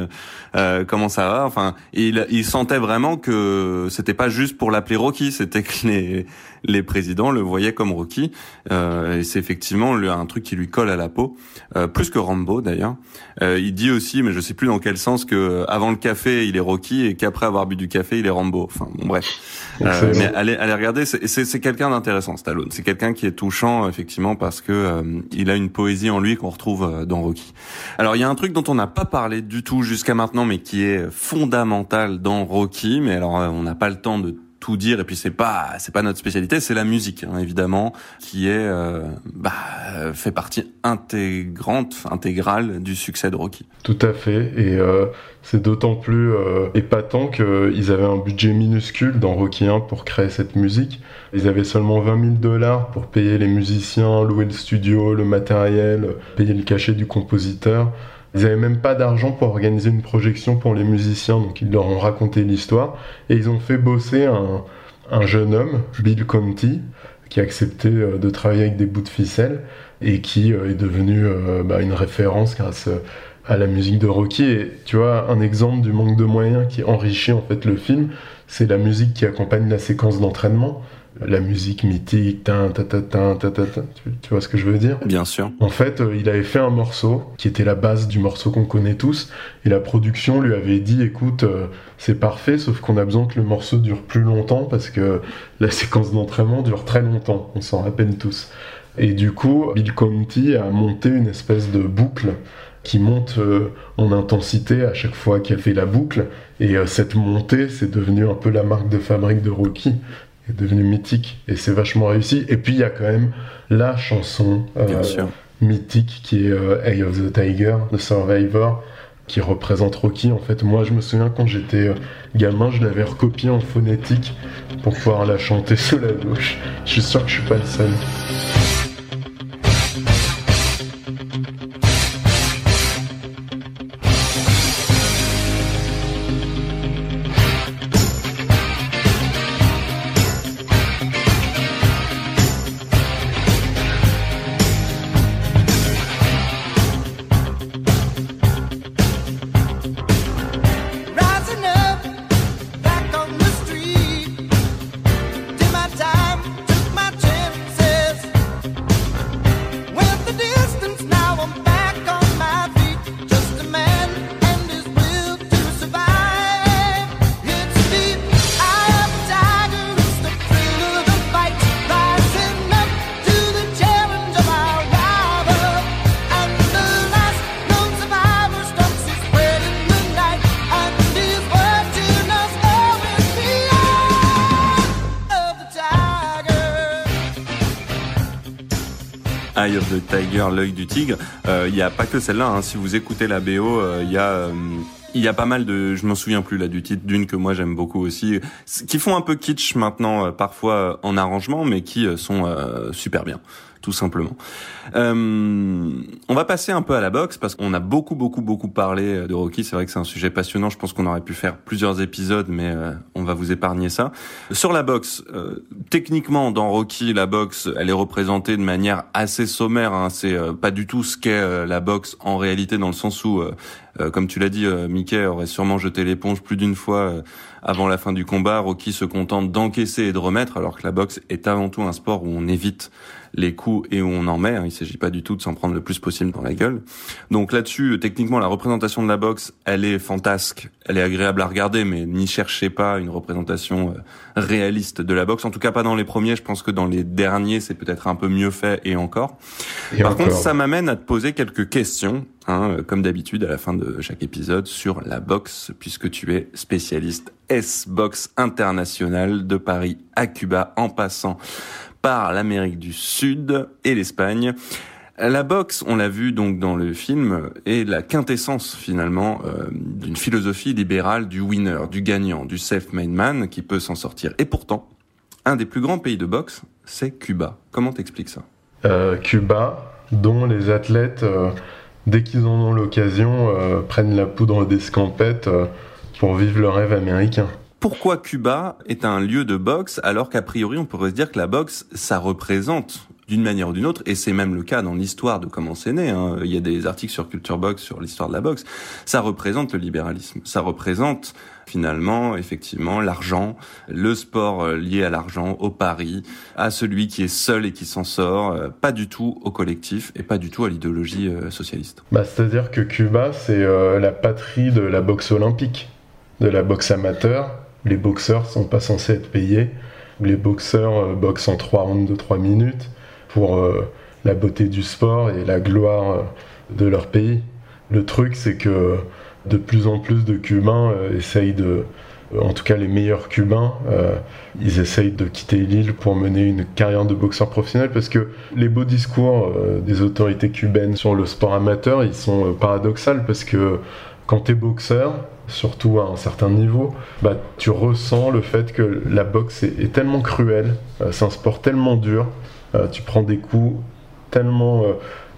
euh, comment ça va? Enfin, il, il sentait vraiment que c'était pas juste pour l'appeler Rocky, c'était que les les présidents le voyaient comme Rocky. Euh, et c'est effectivement un truc qui lui colle à la peau, euh, plus que Rambo d'ailleurs. Il dit aussi, mais je sais plus quel sens, que avant le café il est Rocky et qu'après avoir bu du café il est Rambo. Enfin bon bref. mais allez, allez regarder, c'est quelqu'un d'intéressant Stallone. C'est quelqu'un qui est touchant effectivement parce que il a une poésie en lui qu'on retrouve dans Rocky. Alors il y a un truc dont on n'a pas parlé du tout jusqu'à maintenant, mais qui est fondamental dans Rocky. Mais alors on n'a pas le temps de tout dire et puis c'est pas c'est pas notre spécialité c'est la musique hein, évidemment qui est euh, bah, fait partie intégrante intégrale du succès de Rocky. Tout à fait et euh, c'est d'autant plus euh, épatant qu'ils avaient un budget minuscule dans Rocky 1 pour créer cette musique. Ils avaient seulement 20 000 dollars pour payer les musiciens louer le studio le matériel payer le cachet du compositeur ils n'avaient même pas d'argent pour organiser une projection pour les musiciens, donc ils leur ont raconté l'histoire. Et ils ont fait bosser un, un jeune homme, Bill Conti, qui a accepté euh, de travailler avec des bouts de ficelle et qui euh, est devenu euh, bah, une référence grâce à la musique de Rocky. Et tu vois, un exemple du manque de moyens qui enrichit en fait le film, c'est la musique qui accompagne la séquence d'entraînement la musique mythique, ta, ta, ta, tu, vois ce que je veux dire? Bien sûr. En fait, euh, il avait fait un morceau qui était la base du morceau qu'on connaît tous, et la production lui avait dit, écoute, euh, c'est parfait, sauf qu'on a besoin que le morceau dure plus longtemps parce que la séquence d'entraînement dure très longtemps, on s'en rappelle tous. Et du coup, Bill Conti a monté une espèce de boucle qui monte euh, en intensité à chaque fois qu'il a fait la boucle. Et cette montée, c'est devenu un peu la marque de fabrique de Rocky devenu mythique et c'est vachement réussi. Et puis il y a quand même la chanson euh, mythique qui est euh, Eye of the Tiger, The Survivor, qui représente Rocky. En fait, moi je me souviens quand j'étais euh, gamin, je l'avais recopié en phonétique pour pouvoir la chanter sous la douche. Je suis sûr que je suis pas le seul. L'œil du tigre. Il n'y a pas que celle-là. Hein. Si vous écoutez la BO, il y a il y a pas mal de, je m'en souviens plus là du titre d'une que moi j'aime beaucoup aussi, qui font un peu kitsch maintenant parfois en arrangement, mais qui sont super bien tout simplement. Euh, on va passer un peu à la boxe parce qu'on a beaucoup, beaucoup, beaucoup parlé de Rocky. C'est vrai que c'est un sujet passionnant. Je pense qu'on aurait pu faire plusieurs épisodes, mais euh, on va vous épargner ça. Sur la boxe, euh, techniquement, dans Rocky, la boxe, elle est représentée de manière assez sommaire. Hein. C'est euh, pas du tout ce qu'est la boxe en réalité, dans le sens où, comme tu l'as dit, Mickey aurait sûrement jeté l'éponge plus d'une fois avant la fin du combat. Rocky se contente d'encaisser et de remettre, alors que la boxe est avant tout un sport où on évite les coups et où on en met. Hein. Il s'agit pas du tout de s'en prendre le plus possible dans la gueule. Donc là-dessus, techniquement, la représentation de la boxe, elle est fantasque, elle est agréable à regarder, mais n'y cherchez pas une représentation euh, réaliste de la boxe. En tout cas, pas dans les premiers. Je pense que dans les derniers, c'est peut-être un peu mieux fait et encore. Par contre, ça m'amène à te poser quelques questions, hein, euh, comme d'habitude à la fin de chaque épisode, sur la boxe, puisque tu es spécialiste S-Box international de Paris à Cuba, en passant par l'Amérique du Sud et l'Espagne. La boxe, on l'a vu donc dans le film, est la quintessence finalement euh, d'une philosophie libérale du winner, du gagnant, du self-made man qui peut s'en sortir. Et pourtant, un des plus grands pays de boxe, c'est Cuba. Comment t'expliques ça? Euh, Cuba, dont les athlètes, euh, dès qu'ils en ont l'occasion, prennent la poudre d'escampette pour vivre le rêve américain pourquoi Cuba est un lieu de boxe alors qu'a priori on pourrait se dire que la boxe ça représente d'une manière ou d'une autre, et c'est même le cas dans l'histoire de comment c'est né. Hein. Il y a des articles sur Culture Box sur l'histoire de la boxe. Ça représente le libéralisme. Ça représente finalement, effectivement, l'argent, le sport euh, lié à l'argent, au pari, à celui qui est seul et qui s'en sort, euh, pas du tout au collectif et pas du tout à l'idéologie euh, socialiste. Bah, C'est-à-dire que Cuba, c'est la patrie de la boxe olympique, de la boxe amateur, les boxeurs sont pas censés être payés. Les boxeurs euh, boxent en 3 rounds de 3 minutes pour euh, la beauté du sport et la gloire euh, de leur pays. Le truc, c'est que de plus en plus de Cubains essayent de, en tout cas les meilleurs Cubains, ils essayent de quitter l'île pour mener une carrière de boxeur professionnel parce que les beaux discours des autorités cubaines sur le sport amateur, ils sont paradoxaux parce que quand tu es boxeur, surtout à un certain niveau, bah, tu ressens le fait que la boxe est, tellement cruelle, euh, c'est un sport tellement dur, euh, tu prends des coups tellement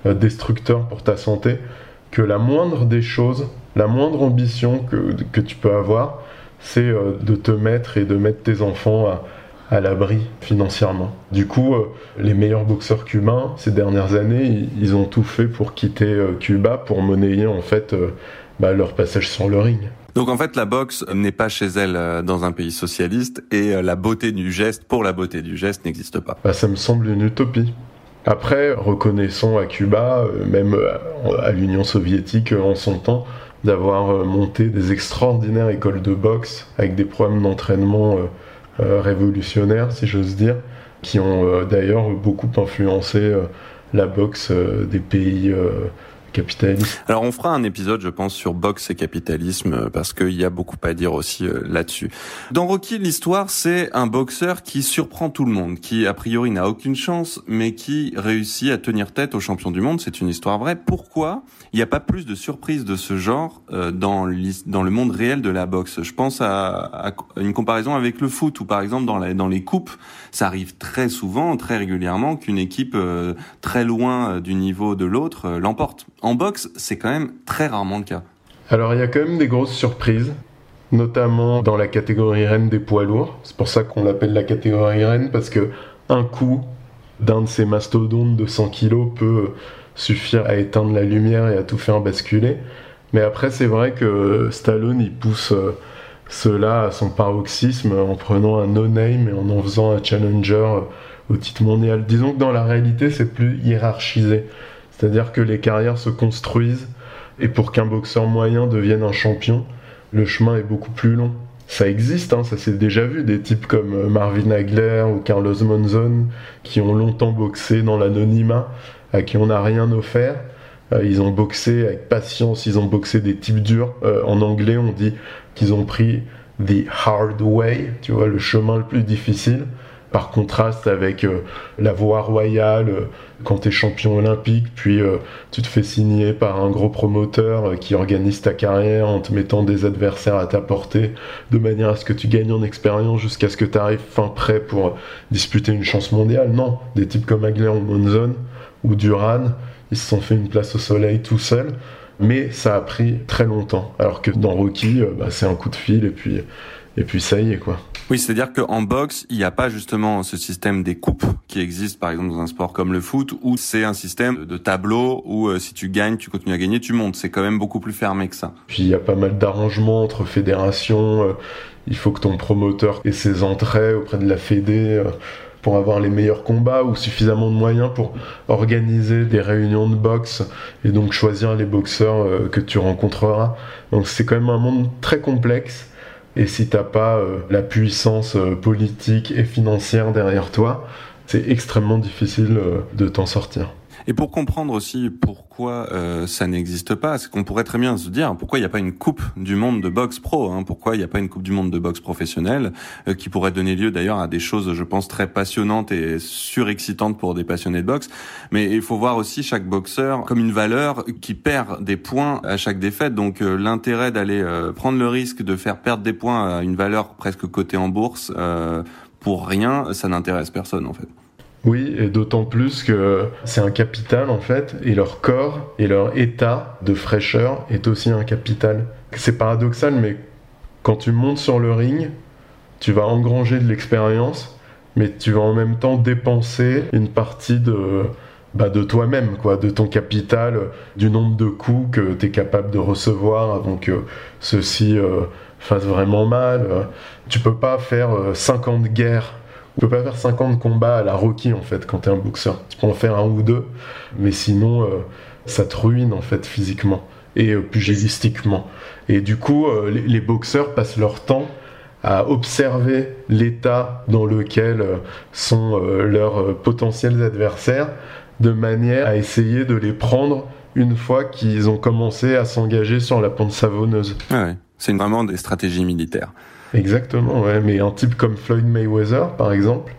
euh, destructeurs pour ta santé, que la moindre des choses, la moindre ambition que, que tu peux avoir, c'est de te mettre et de mettre tes enfants à, à l'abri financièrement. Du coup, les meilleurs boxeurs cubains, ces dernières années, ils, ont tout fait pour quitter Cuba, pour monnayer en fait bah, leur passage sur le ring. Donc en fait, la boxe n'est pas chez elle euh, dans un pays socialiste et euh, la beauté du geste pour la beauté du geste n'existe pas. Bah, ça me semble une utopie. Après, reconnaissons à Cuba, euh, même à l'Union soviétique en son temps, d'avoir monté des extraordinaires écoles de boxe avec des programmes d'entraînement révolutionnaires, si j'ose dire, qui ont d'ailleurs beaucoup influencé la boxe des pays Alors on fera un épisode, je pense, sur boxe et capitalisme euh, parce qu'il y a beaucoup à dire aussi euh, là-dessus. Dans Rocky, l'histoire, c'est un boxeur qui surprend tout le monde, qui a priori n'a aucune chance, mais qui réussit à tenir tête au champion du monde. C'est une histoire vraie. Pourquoi il n'y a pas plus de surprises de ce genre euh, dans, dans le monde réel de la boxe? Je pense à, une comparaison avec le foot, où par exemple dans, dans les coupes, ça arrive très souvent, très régulièrement, qu'une équipe très loin du niveau de l'autre l'emporte. En boxe, c'est quand même très rarement le cas. Alors il y a quand même des grosses surprises, notamment dans la catégorie reine des poids lourds. C'est pour ça qu'on l'appelle la catégorie reine, parce que un coup d'un de ces mastodontes de 100 kg peut suffire à éteindre la lumière et à tout faire basculer. Mais après, c'est vrai que Stallone, il pousse euh, cela à son paroxysme en prenant un no-name et en en faisant un challenger au titre mondial. Disons que dans la réalité, c'est plus hiérarchisé. C'est-à-dire que les carrières se construisent et pour qu'un boxeur moyen devienne un champion, le chemin est beaucoup plus long. Ça existe, hein, ça s'est déjà vu, des types comme euh, Marvin Hagler ou Carlos Monzon qui ont longtemps boxé dans l'anonymat, à qui on n'a rien offert. Euh, ils ont boxé avec patience, ils ont boxé des types durs. Euh, en anglais, on dit qu'ils ont pris the hard way, tu vois, le chemin le plus difficile. Par contraste avec euh, la voie royale euh, quand tu es champion olympique, puis euh, tu te fais signer par un gros promoteur qui organise ta carrière en te mettant des adversaires à ta portée, de manière à ce que tu gagnes en expérience jusqu'à ce que tu arrives fin prêt pour disputer une chance mondiale. Non, des types comme Agler ou Monzon ou Duran, ils se sont fait une place au soleil tout seuls mais ça a pris très longtemps. Alors que dans Rocky, bah, c'est un coup de fil et puis, et puis ça y est quoi. Oui, c'est-à-dire qu'en boxe, il n'y a pas justement ce système des coupes qui existe par exemple dans un sport comme le foot, où c'est un système de tableau où euh, si tu gagnes, tu continues à gagner, tu montes. C'est quand même beaucoup plus fermé que ça. Puis il y a pas mal d'arrangements entre fédérations. Euh, il faut que ton promoteur ait ses entrées auprès de la fédé euh, pour avoir les meilleurs combats ou suffisamment de moyens pour organiser des réunions de boxe et donc choisir les boxeurs que tu rencontreras. Donc c'est quand même un monde très complexe et si t'as pas euh, la puissance euh, politique et financière derrière toi, c'est extrêmement difficile euh, de t'en sortir. Et pour comprendre aussi pourquoi euh, ça n'existe pas, c'est qu'on pourrait très bien se dire pourquoi il n'y a pas une coupe du monde de boxe pro, hein, pourquoi il n'y a pas une coupe du monde de boxe professionnelle euh, qui pourrait donner lieu d'ailleurs à des choses, je pense, très passionnantes et surexcitantes pour des passionnés de boxe. Mais il faut voir aussi chaque boxeur comme une valeur qui perd des points à chaque défaite. Donc euh, l'intérêt d'aller prendre le risque de faire perdre des points à une valeur presque cotée en bourse pour rien, ça n'intéresse personne en fait. Oui, et d'autant plus que c'est un capital en fait, et leur corps et leur état de fraîcheur est aussi un capital. C'est paradoxal, mais quand tu montes sur le ring, tu vas engranger de l'expérience, mais tu vas en même temps dépenser une partie de, bah, de toi-même, quoi, de ton capital, du nombre de coups que tu es capable de recevoir avant que ceci euh, fasse vraiment mal. Tu peux pas faire 50 euh, guerres tu peux pas faire 50 combats à la Rocky en fait quand t'es un boxeur. Tu peux en faire un ou deux, mais sinon euh, ça te ruine en fait physiquement et euh, pugilistiquement. Et du coup, euh, les, boxeurs passent leur temps à observer l'état dans lequel sont leurs potentiels adversaires de manière à essayer de les prendre une fois qu'ils ont commencé à s'engager sur la pente savonneuse. ouais. C'est vraiment des stratégies militaires. Exactement. Mais un type comme Floyd Mayweather, par exemple,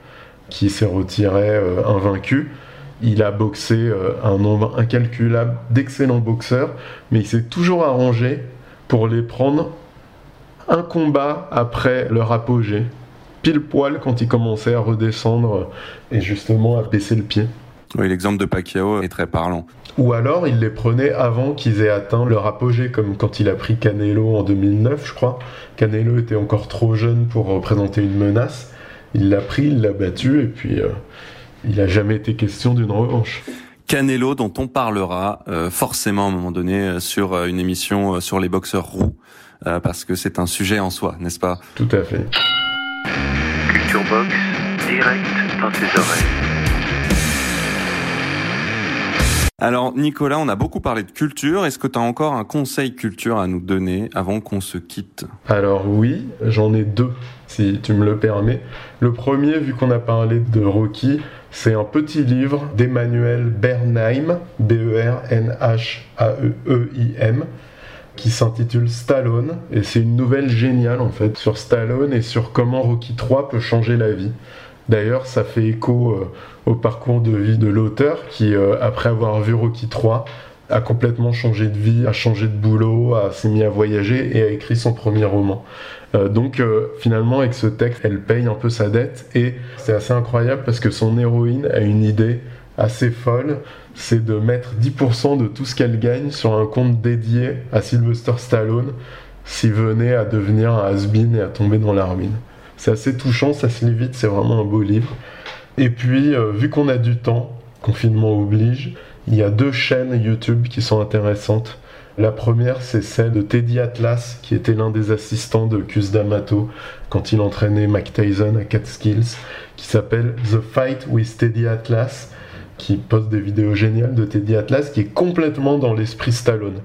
qui s'est retiré euh, invaincu, il a boxé euh, un nombre incalculable d'excellents boxeurs, mais il s'est toujours arrangé pour les prendre un combat après leur apogée, pile poil quand ils commençaient à redescendre et justement à baisser le pied. Oui, l'exemple de Pacquiao est très parlant. Ou alors il les prenait avant qu'ils aient atteint leur apogée, comme quand il a pris Canelo en 2009, je crois. Canelo était encore trop jeune pour représenter une menace. Il l'a pris, il l'a battu, et puis euh, il n'a jamais été question d'une revanche. Canelo, dont on parlera euh, forcément à un moment donné euh, sur une émission sur les boxeurs roux, parce que c'est un sujet en soi, n'est-ce pas? Tout à fait. Culture Box, direct dans tes oreilles. Alors Nicolas, on a beaucoup parlé de culture. Est-ce que tu as encore un conseil culture à nous donner avant qu'on se quitte? Alors oui, j'en ai deux, si tu me le permets. Le premier, vu qu'on a parlé de Rocky, c'est un petit livre d'Emmanuel Bernheim, B-E-R-N-H-A-E-E-I-M, qui s'intitule Stallone. Et c'est une nouvelle géniale en fait sur Stallone et sur comment Rocky 3 peut changer la vie. D'ailleurs, ça fait écho euh, au parcours de vie de l'auteur qui, euh, après avoir vu Rocky 3, a complètement changé de vie, a changé de boulot, a s'est mis à voyager et a écrit son premier roman. Euh, donc finalement avec ce texte, elle paye un peu sa dette et c'est assez incroyable parce que son héroïne a une idée assez folle, c'est de mettre 10% de tout ce qu'elle gagne sur un compte dédié à Sylvester Stallone s'il venait à devenir un has-been et à tomber dans la ruine. C'est assez touchant, ça se lit c'est vraiment un beau livre. Et puis, euh, vu qu'on a du temps, confinement oblige, il y a deux chaînes YouTube qui sont intéressantes. La première, c'est celle de Teddy Atlas, qui était l'un des assistants de Cus D'Amato quand il entraînait Mike Tyson à Catskills, qui s'appelle The Fight with Teddy Atlas, qui poste des vidéos géniales de Teddy Atlas, qui est complètement dans l'esprit Stallone,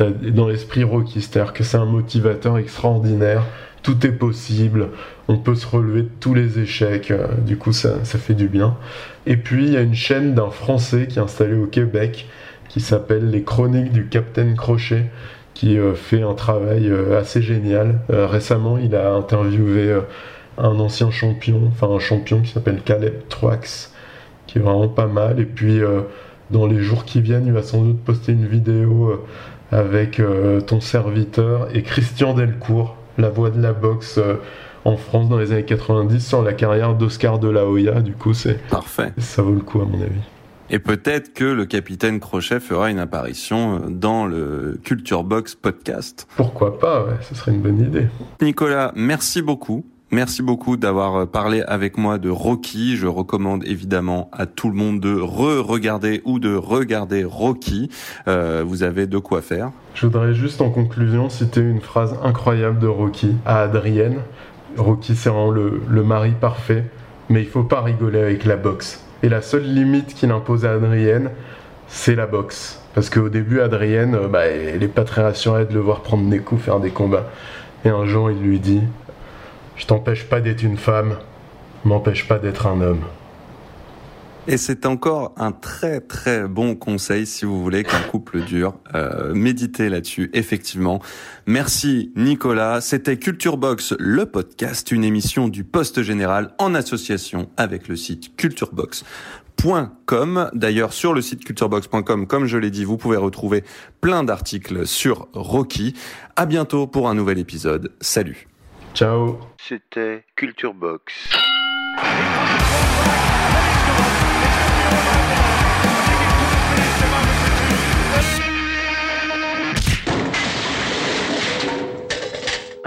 dans l'esprit Rocky, c'est-à-dire que c'est un motivateur extraordinaire, tout est possible, on peut se relever de tous les échecs, euh, du coup ça, fait du bien. Et puis il y a une chaîne d'un Français qui est installé au Québec qui s'appelle Les Chroniques du Capitaine Crochet, qui euh, fait un travail euh, assez génial. récemment, il a interviewé un ancien champion, enfin un champion qui s'appelle Caleb Troax, qui est vraiment pas mal. Et puis dans les jours qui viennent, il va sans doute poster une vidéo avec ton serviteur et Christian Delcourt, la voix de la boxe en France dans les années 90 sur la carrière d'Oscar de la Hoya. Du coup, c'est parfait. Ça vaut le coup à mon avis. Et peut-être que le capitaine Crochet fera une apparition dans le Culture Box podcast. Pourquoi pas, ouais, ce serait une bonne idée. Nicolas, merci beaucoup. Merci beaucoup d'avoir parlé avec moi de Rocky. Je recommande évidemment à tout le monde de re-regarder ou de regarder Rocky. Euh, vous avez de quoi faire. Je voudrais juste en conclusion citer une phrase incroyable de Rocky à Adrienne. Rocky c'est vraiment le, mari parfait, mais il faut pas rigoler avec la boxe. Et la seule limite qu'il impose à Adrienne, c'est la boxe. Parce qu'au début, Adrienne, euh, bah, elle est pas très rassurée de le voir prendre des coups, faire des combats. Et un jour, il lui dit Je t'empêche pas d'être une femme, m'empêche pas d'être un homme. Et c'est encore un très très bon conseil si vous voulez qu'un couple dure. Euh, méditez là-dessus, effectivement. Merci Nicolas. C'était Culture Box, le podcast, une émission du Poste Général en association avec le site culturebox.com. D'ailleurs, sur le site culturebox.com, comme je l'ai dit, vous pouvez retrouver plein d'articles sur Rocky. À bientôt pour un nouvel épisode. Salut. Ciao. C'était Culture Box.